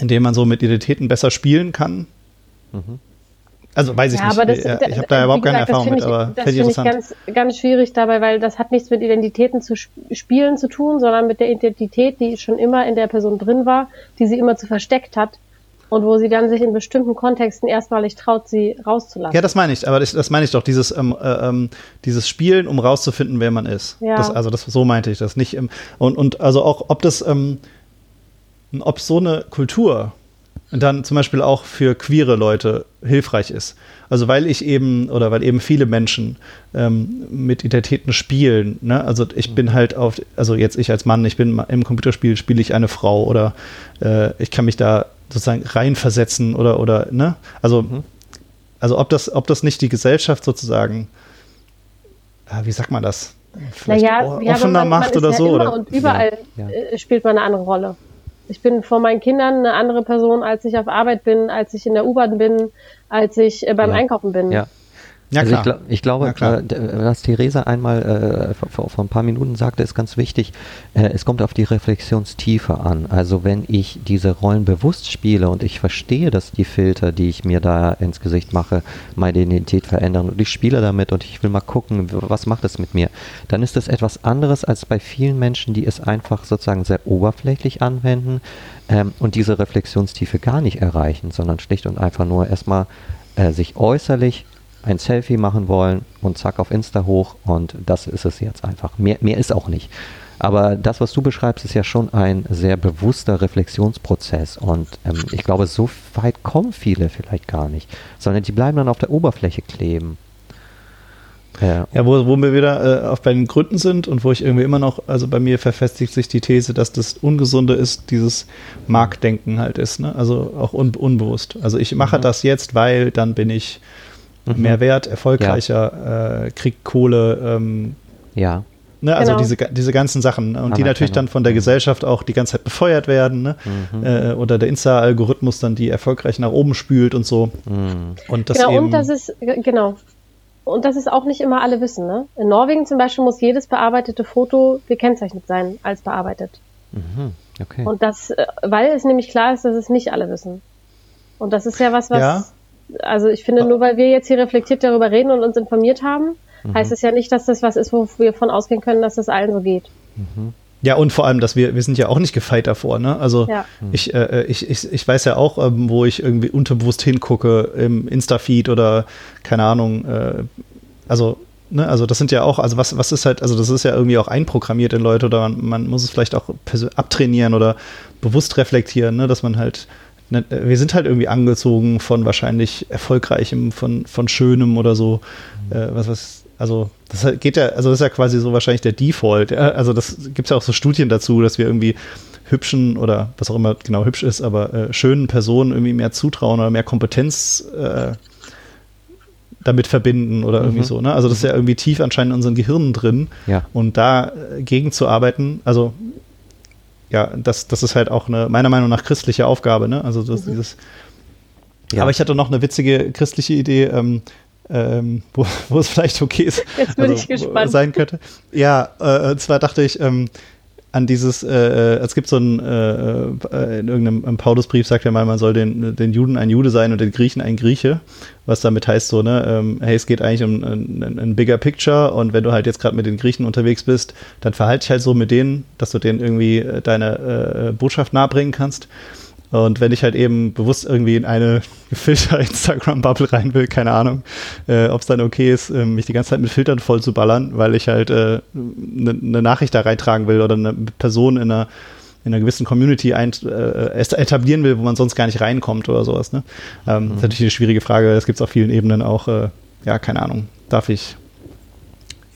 Indem man so mit Identitäten besser spielen kann. Mhm. Also weiß ich ja, nicht. aber das, ich habe da überhaupt keine Erfahrung mit, finde aber ich, das ich finde ich ganz, ganz schwierig dabei, weil das hat nichts mit Identitäten zu sp- spielen zu tun, sondern mit der Identität, die schon immer in der Person drin war, die sie immer zu versteckt hat und wo sie dann sich in bestimmten Kontexten erstmalig traut, sie rauszulassen. Ja, das meine ich, aber das, das meine ich doch, dieses, ähm, äh, ähm, dieses Spielen, um rauszufinden, wer man ist. Ja. Das, also das, so meinte ich das nicht. Im, und, und also auch, ob das, ähm, ob so eine Kultur dann zum Beispiel auch für queere Leute hilfreich ist. Also weil ich eben, oder weil eben viele Menschen ähm, mit Identitäten spielen. Ne? Also ich bin halt auf, also jetzt ich als Mann, ich bin im Computerspiel, spiele ich eine Frau oder äh, ich kann mich da sozusagen reinversetzen oder, oder, ne? Also Mhm. also ob das, ob das nicht die Gesellschaft sozusagen, ah, wie sagt man das? Vielleicht naja, o- ja, offener man, macht man oder so. ja immer Oder? und überall Ja. äh, spielt man eine andere Rolle. Ich bin vor meinen Kindern eine andere Person, als ich auf Arbeit bin, als ich in der U-Bahn bin, als ich äh, beim Ja. Einkaufen bin. Ja. Ja, also klar. ich, glaub, ich glaube, Ja, äh, was Theresa einmal äh, vor, vor- ein paar Minuten sagte, ist ganz wichtig. Äh, es kommt auf die Reflexionstiefe an. Also wenn ich diese Rollen bewusst spiele und ich verstehe, dass die Filter, die ich mir da ins Gesicht mache, meine Identität verändern und ich spiele damit und ich will mal gucken, was macht es mit mir, dann ist das etwas anderes als bei vielen Menschen, die es einfach sozusagen sehr oberflächlich anwenden ähm, und diese Reflexionstiefe gar nicht erreichen, sondern schlicht und einfach nur erstmal äh, sich äußerlich ein Selfie machen wollen und zack auf Insta hoch und das ist es jetzt einfach. Mehr, mehr ist auch nicht. Aber das, was du beschreibst, ist ja schon ein sehr bewusster Reflexionsprozess und ähm, ich glaube, so weit kommen viele vielleicht gar nicht, sondern die bleiben dann auf der Oberfläche kleben. Ja, ja wo, wo wir wieder äh, auf bei den Gründen sind und wo ich irgendwie immer noch, also bei mir verfestigt sich die These, dass das Ungesunde ist, dieses Marktdenken halt ist, ne? Also auch un unbewusst. Also ich mache mhm. das jetzt, weil dann bin ich mhm. mehr wert, erfolgreicher, ja. äh, krieg Kohle, ähm, ja. Ne, also genau. diese, diese ganzen Sachen. Ne? Und die natürlich dann von der mhm. Gesellschaft auch die ganze Zeit befeuert werden. Ne? Mhm. Äh, oder der Insta-Algorithmus dann die erfolgreich nach oben spült und so. Mhm. Und das genau, eben, und das ist, genau. Und das ist auch nicht immer alle wissen. Ne? In Norwegen zum Beispiel muss jedes bearbeitete Foto gekennzeichnet sein als bearbeitet. Mhm. Okay. Und das, äh, weil es nämlich klar ist, dass es nicht alle wissen. Und das ist ja was, was, ja. Also ich finde, nur weil wir jetzt hier reflektiert darüber reden und uns informiert haben, mhm. heißt es ja nicht, dass das was ist, wo wir von ausgehen können, dass das allen so geht. Mhm. Ja, und vor allem, dass wir, wir sind ja auch nicht gefeit davor, ne? Also ja. ich, äh, ich, ich, ich weiß ja auch, ähm, wo ich irgendwie unterbewusst hingucke im Insta-Feed oder keine Ahnung, äh, also, ne, also das sind ja auch, also was, was ist halt, also das ist ja irgendwie auch einprogrammiert in Leute oder man, man muss es vielleicht auch abtrainieren oder bewusst reflektieren, ne, dass man halt wir sind halt irgendwie angezogen von wahrscheinlich erfolgreichem, von, von schönem oder so, mhm. äh, was, was, also das geht ja, also das ist ja quasi so wahrscheinlich der Default. Ja? Also das gibt es ja auch so Studien dazu, dass wir irgendwie hübschen oder was auch immer genau hübsch ist, aber äh, schönen Personen irgendwie mehr zutrauen oder mehr Kompetenz äh, damit verbinden oder irgendwie mhm. so. Ne? Also das ist ja irgendwie tief anscheinend in unseren Gehirnen drin. Ja. Und dagegen zu arbeiten, also ja, das, das ist halt auch eine, meiner Meinung nach, christliche Aufgabe. Ne? Also das, mhm. dieses ja. Aber ich hatte noch eine witzige christliche Idee. Ähm, ähm, wo, wo es vielleicht okay ist, Jetzt bin also, ich gespannt. sein könnte. Ja, äh, und zwar dachte ich ähm, an dieses, äh, äh es gibt so ein, äh, äh, in irgendeinem Paulusbrief sagt er mal, man soll den, den Juden ein Jude sein und den Griechen ein Grieche, was damit heißt so, ne, ähm, hey, es geht eigentlich um ein, ein bigger picture und wenn du halt jetzt gerade mit den Griechen unterwegs bist, dann verhalte dich halt so mit denen, dass du denen irgendwie äh, deine Botschaft nahebringen kannst. Und wenn ich halt eben bewusst irgendwie in eine gefilterte Instagram-Bubble rein will, keine Ahnung, äh, ob es dann okay ist, äh, mich die ganze Zeit mit Filtern voll zu ballern, weil ich halt eine äh, ne, ne Nachricht da reintragen will oder eine Person in einer, in einer gewissen Community ein, äh, etablieren will, wo man sonst gar nicht reinkommt oder sowas. Ne? Ähm, mhm. Das ist natürlich eine schwierige Frage. Das gibt es auf vielen Ebenen auch. Äh, ja, keine Ahnung. Darf ich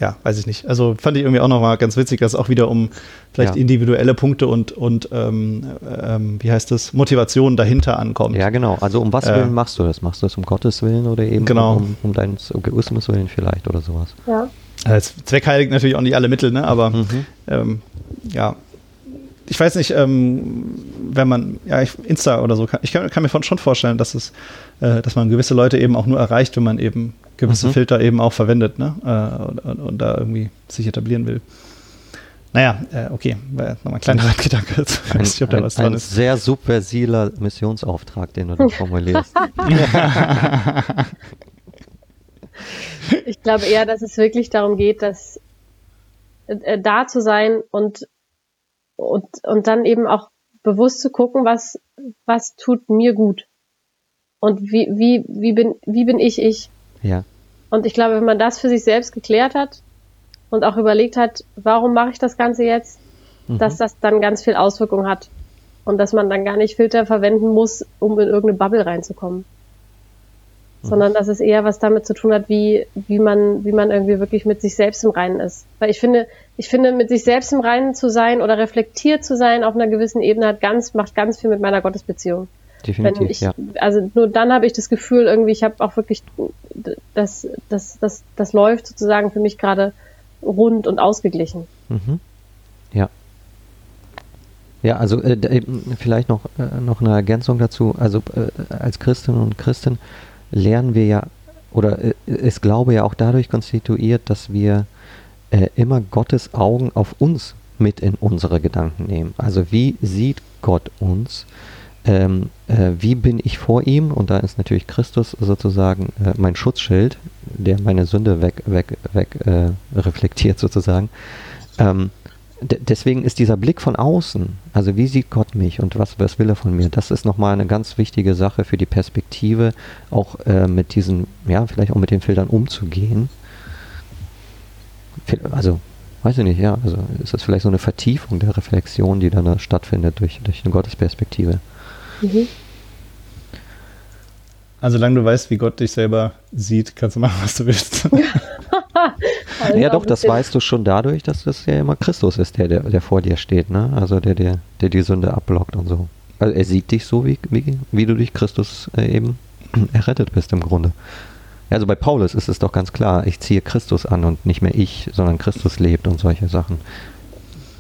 ja, weiß ich nicht. Also fand ich irgendwie auch nochmal ganz witzig, dass es auch wieder um vielleicht ja. individuelle Punkte und, und ähm, ähm, wie heißt das, Motivation dahinter ankommt. Ja, genau. Also um was äh, Willen machst du das? Machst du das um Gottes Willen oder eben genau. um, um deinen Egoismus Willen vielleicht oder sowas? Ja. Als Zweck heiligt natürlich auch nicht alle Mittel, ne? aber mhm. ähm, ja, ich weiß nicht, ähm, wenn man, ja, ich, Insta oder so, kann, ich kann, kann, mir schon vorstellen, dass es, äh, dass man gewisse Leute eben auch nur erreicht, wenn man eben gewisse mhm. Filter eben auch verwendet, ne? Äh, und, und, und, da irgendwie sich etablieren will. Naja, äh, okay, nochmal ein kleiner Gedanke. Ich weiß nicht, ob da was dran ein ist. sehr subversiler Missionsauftrag, den du da formulierst. ich glaube eher, dass es wirklich darum geht, dass äh, da zu sein und, und, und dann eben auch bewusst zu gucken, was, was tut mir gut. Und wie, wie, wie bin, wie bin ich ich? Ja. Und ich glaube, wenn man das für sich selbst geklärt hat und auch überlegt hat, warum mache ich das Ganze jetzt, mhm. dass das dann ganz viel Auswirkung hat. Und dass man dann gar nicht Filter verwenden muss, um in irgendeine Bubble reinzukommen. Mhm. Sondern dass es eher was damit zu tun hat, wie, wie man, wie man irgendwie wirklich mit sich selbst im Reinen ist. Weil ich finde, ich finde, mit sich selbst im Reinen zu sein oder reflektiert zu sein auf einer gewissen Ebene hat ganz, macht ganz viel mit meiner Gottesbeziehung. Definitiv, ich, ja. Also nur dann habe ich das Gefühl, irgendwie, ich habe auch wirklich, das, das, das, das läuft sozusagen für mich gerade rund und ausgeglichen. Mhm. Ja. Ja, also äh, vielleicht noch, äh, noch eine Ergänzung dazu. Also äh, als Christinnen und Christen lernen wir ja, oder äh, ist Glaube ja auch dadurch konstituiert, dass wir äh, immer Gottes Augen auf uns mit in unsere Gedanken nehmen. Also wie sieht Gott uns? Ähm, äh, wie bin ich vor ihm? Und da ist natürlich Christus sozusagen äh, mein Schutzschild, der meine Sünde weg, weg, weg äh, reflektiert sozusagen. Ähm, deswegen ist dieser Blick von außen, also wie sieht Gott mich und was, was will er von mir, das ist nochmal eine ganz wichtige Sache für die Perspektive, auch äh, mit diesen, ja, vielleicht auch mit den Filtern umzugehen. Also, weiß ich nicht, ja, also ist das vielleicht so eine Vertiefung der Reflexion, die dann da stattfindet durch, durch eine Gottesperspektive. Mhm. Also, solange du weißt, wie Gott dich selber sieht, kannst du machen, was du willst. ja, doch, das weißt du schon dadurch, dass das ja immer Christus ist, der, der, der vor dir steht, ne? Also der, der, der die Sünde abblockt und so. Also er sieht dich so, wie, wie, wie du durch Christus äh, eben errettet bist im Grunde. Also bei Paulus ist es doch ganz klar, ich ziehe Christus an und nicht mehr ich, sondern Christus lebt und solche Sachen.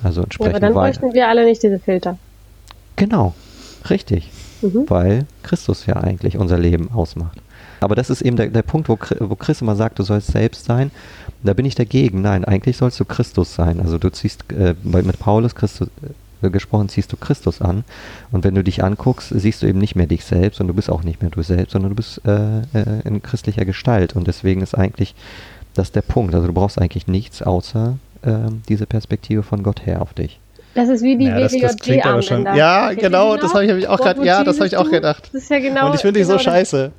Also entsprechend. Ja, aber dann bräuchten wir alle nicht diese Filter. Genau, richtig. Mhm. Weil Christus ja eigentlich unser Leben ausmacht. Aber das ist eben der, der Punkt, wo, wo Chris immer sagt, du sollst selbst sein. Da bin ich dagegen. Nein, eigentlich sollst du Christus sein. Also du ziehst äh, mit Paulus Christus, äh, gesprochen, ziehst du Christus an. Und wenn du dich anguckst, siehst du eben nicht mehr dich selbst und du bist auch nicht mehr du selbst, sondern du bist äh, äh in christlicher Gestalt. Und deswegen ist eigentlich das der Punkt. Also du brauchst eigentlich nichts außer ähm, diese Perspektive von Gott her auf dich. Das ist wie die ja, WWJD-Armbänder. Ja, genau, das habe ich auch gerade, ja, das habe ich auch gedacht. Das ist ja genau. Und ich finde genau die so scheiße.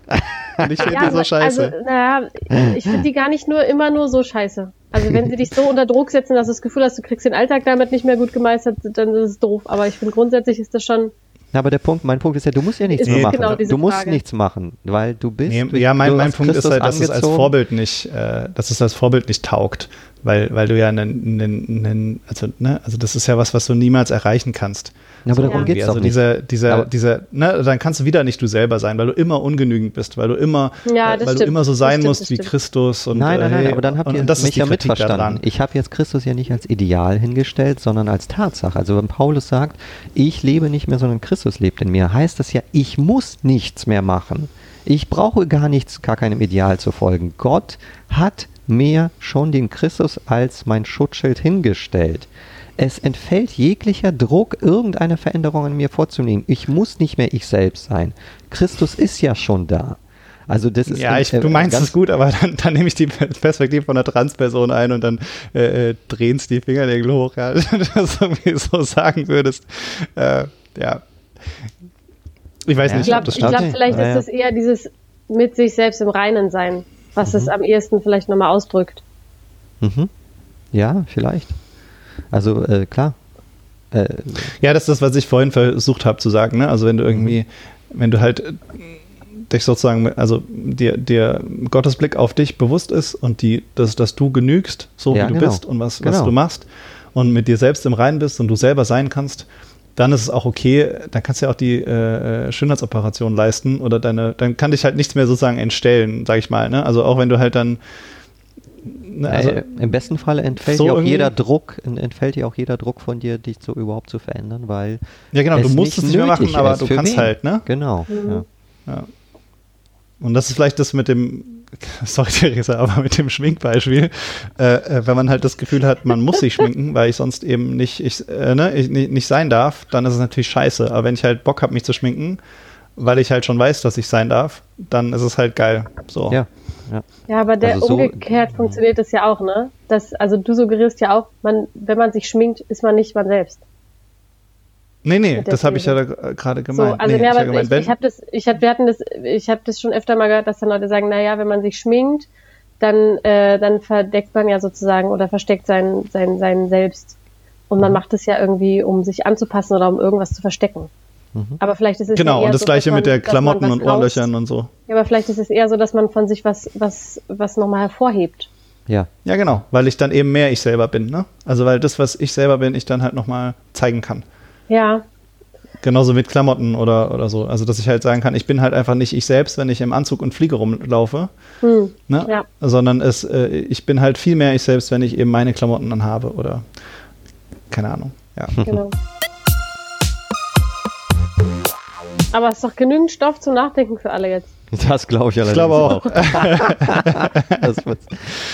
Und ich finde ja, die so scheiße. Also, naja, ich finde die gar nicht nur immer nur so scheiße. Also wenn sie dich so unter Druck setzen, dass du das Gefühl hast, du kriegst den Alltag damit nicht mehr gut gemeistert, dann ist es doof. Aber ich finde grundsätzlich ist das schon na, aber der Punkt, mein Punkt ist ja, du musst ja nichts mehr machen. Genau du musst Frage. nichts machen, weil du bist. Nee, ja, mein, mein Punkt Christus ist halt, dass angezogen. es als Vorbild nicht, äh, dass es als Vorbild nicht taugt, weil, weil du ja einen, einen, einen also, ne, also das ist ja was, was du niemals erreichen kannst. Ja, aber so darum geht es also doch dieser, nicht. Dieser, dieser, ne, dann kannst du wieder nicht du selber sein, weil du immer ungenügend bist, weil du immer, ja, weil stimmt. du immer so sein stimmt, musst wie Christus und Nein, nein, nein, hey, aber dann habt ihr das mich ja missverstanden. Daran. Ich habe jetzt Christus ja nicht als Ideal hingestellt, sondern als Tatsache. Also wenn Paulus sagt, ich lebe nicht mehr, sondern Christus lebt in mir, heißt das ja, ich muss nichts mehr machen. Ich brauche gar nichts, gar keinem Ideal zu folgen. Gott hat mir schon den Christus als mein Schutzschild hingestellt. Es entfällt jeglicher Druck, irgendeine Veränderung an mir vorzunehmen. Ich muss nicht mehr ich selbst sein. Christus ist ja schon da. Also das ist ja, ich, du meinst es gut, aber dann, dann nehme ich die Perspektive von einer Transperson ein und dann äh, äh drehenst die Fingernägel hoch, ja, das irgendwie so sagen würdest. Äh, ja. Ich weiß ja, nicht, ich glaube, glaub, vielleicht ja, ist es eher dieses mit sich selbst im Reinen sein, was mhm. es am ehesten vielleicht nochmal ausdrückt. Mhm. Ja, vielleicht. Also äh, klar. Äh, ja, das ist das, was ich vorhin versucht habe zu sagen. Ne? Also wenn du irgendwie, mhm. wenn du halt äh, dich sozusagen, also dir, dir Gottes Blick auf dich bewusst ist und die, dass, dass du genügst, so ja, wie du genau. bist und was, genau. was du machst und mit dir selbst im Reinen bist und du selber sein kannst, dann ist es auch okay, dann kannst du ja auch die äh, äh Schönheitsoperation leisten oder deine, dann kann dich halt nichts mehr sozusagen entstellen, sag ich mal. Ne? Also auch wenn du halt dann Ne, also äh, Im besten Fall entfällt so dir auch jeder Druck, entfällt dir auch jeder Druck von dir, dich so überhaupt zu verändern, weil. Ja, genau, du musst es nicht mehr machen, aber du kannst wen? halt, ne? Genau. Mhm. Ja. ja. Und das ist vielleicht das mit dem, sorry Theresa, aber mit dem Schminkbeispiel, äh, äh, wenn man halt das Gefühl hat, man muss sich schminken, weil ich sonst eben nicht, ich, äh, ne, ich nicht, nicht sein darf, dann ist es natürlich scheiße. Aber wenn ich halt Bock habe, mich zu schminken, weil ich halt schon weiß, dass ich sein darf, dann ist es halt geil. So. Ja. Ja, ja aber der also so, umgekehrt funktioniert das ja auch, ne? Das, also du suggerierst ja auch, man, wenn man sich schminkt, ist man nicht man selbst. Nee, nee, das habe ich ja gerade gemeint. So, also nee, aber ich, ich, ich habe das, ich hab, wir hatten das, ich habe das schon öfter mal gehört, dass dann Leute sagen, naja, wenn man sich schminkt, dann, äh, dann verdeckt man ja sozusagen oder versteckt sein, sein, sein Selbst. Und man mhm. macht es ja irgendwie, um sich anzupassen oder um irgendwas zu verstecken. Mhm. Aber vielleicht ist es genau ja und das so, gleiche man, mit der Klamotten und Ohrlöchern und so. Ja, aber vielleicht ist es eher so, dass man von sich was was was nochmal hervorhebt. Ja. Ja, genau, weil ich dann eben mehr ich selber bin, ne? Also weil das, was ich selber bin, ich dann halt nochmal zeigen kann. Ja. Genauso mit Klamotten oder, oder so. Also, dass ich halt sagen kann, ich bin halt einfach nicht ich selbst, wenn ich im Anzug und Fliege rumlaufe. Hm. Ne? Ja. Sondern es, äh, ich bin halt viel mehr ich selbst, wenn ich eben meine Klamotten dann habe oder keine Ahnung. Ja. Genau. Aber es ist doch genügend Stoff zum Nachdenken für alle jetzt. Das glaube ich allerdings ich glaube auch. das,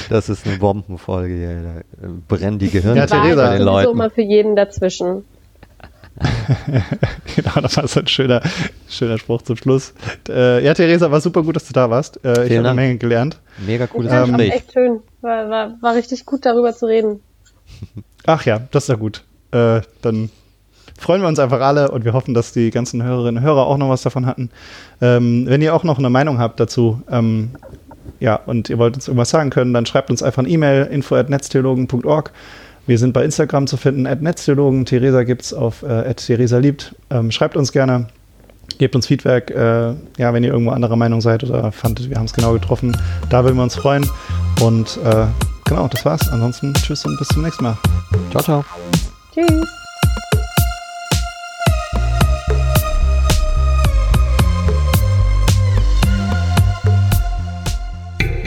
das, ist eine Bombenfolge hier. Da brennen die Gehirne ja, Theresa. bei den Leuten. mal für jeden dazwischen. genau, das war so ein schöner, schöner Spruch zum Schluss. Äh, ja, Theresa, war super gut, dass du da warst. Äh, ich habe eine Menge gelernt. Mega cooles ja, Gespräch. Echt schön. War, war, war richtig gut, darüber zu reden. Ach ja, das ist ja gut. Äh, dann freuen wir uns einfach alle und wir hoffen, dass die ganzen Hörerinnen und Hörer auch noch was davon hatten. Ähm, wenn ihr auch noch eine Meinung habt dazu, ähm, ja, und ihr wollt uns irgendwas sagen können, dann schreibt uns einfach eine E-Mail, info.netztheologen.org. Wir sind bei Instagram zu finden, at Netztheologen. Theresa gibt es auf äh, Theresa liebt. Ähm, schreibt uns gerne, gebt uns Feedback, äh, ja, wenn ihr irgendwo anderer Meinung seid oder fandet, wir haben es genau getroffen. Da würden wir uns freuen. Und äh, genau, das war's. Ansonsten tschüss und bis zum nächsten Mal. Ciao, ciao. Tschüss.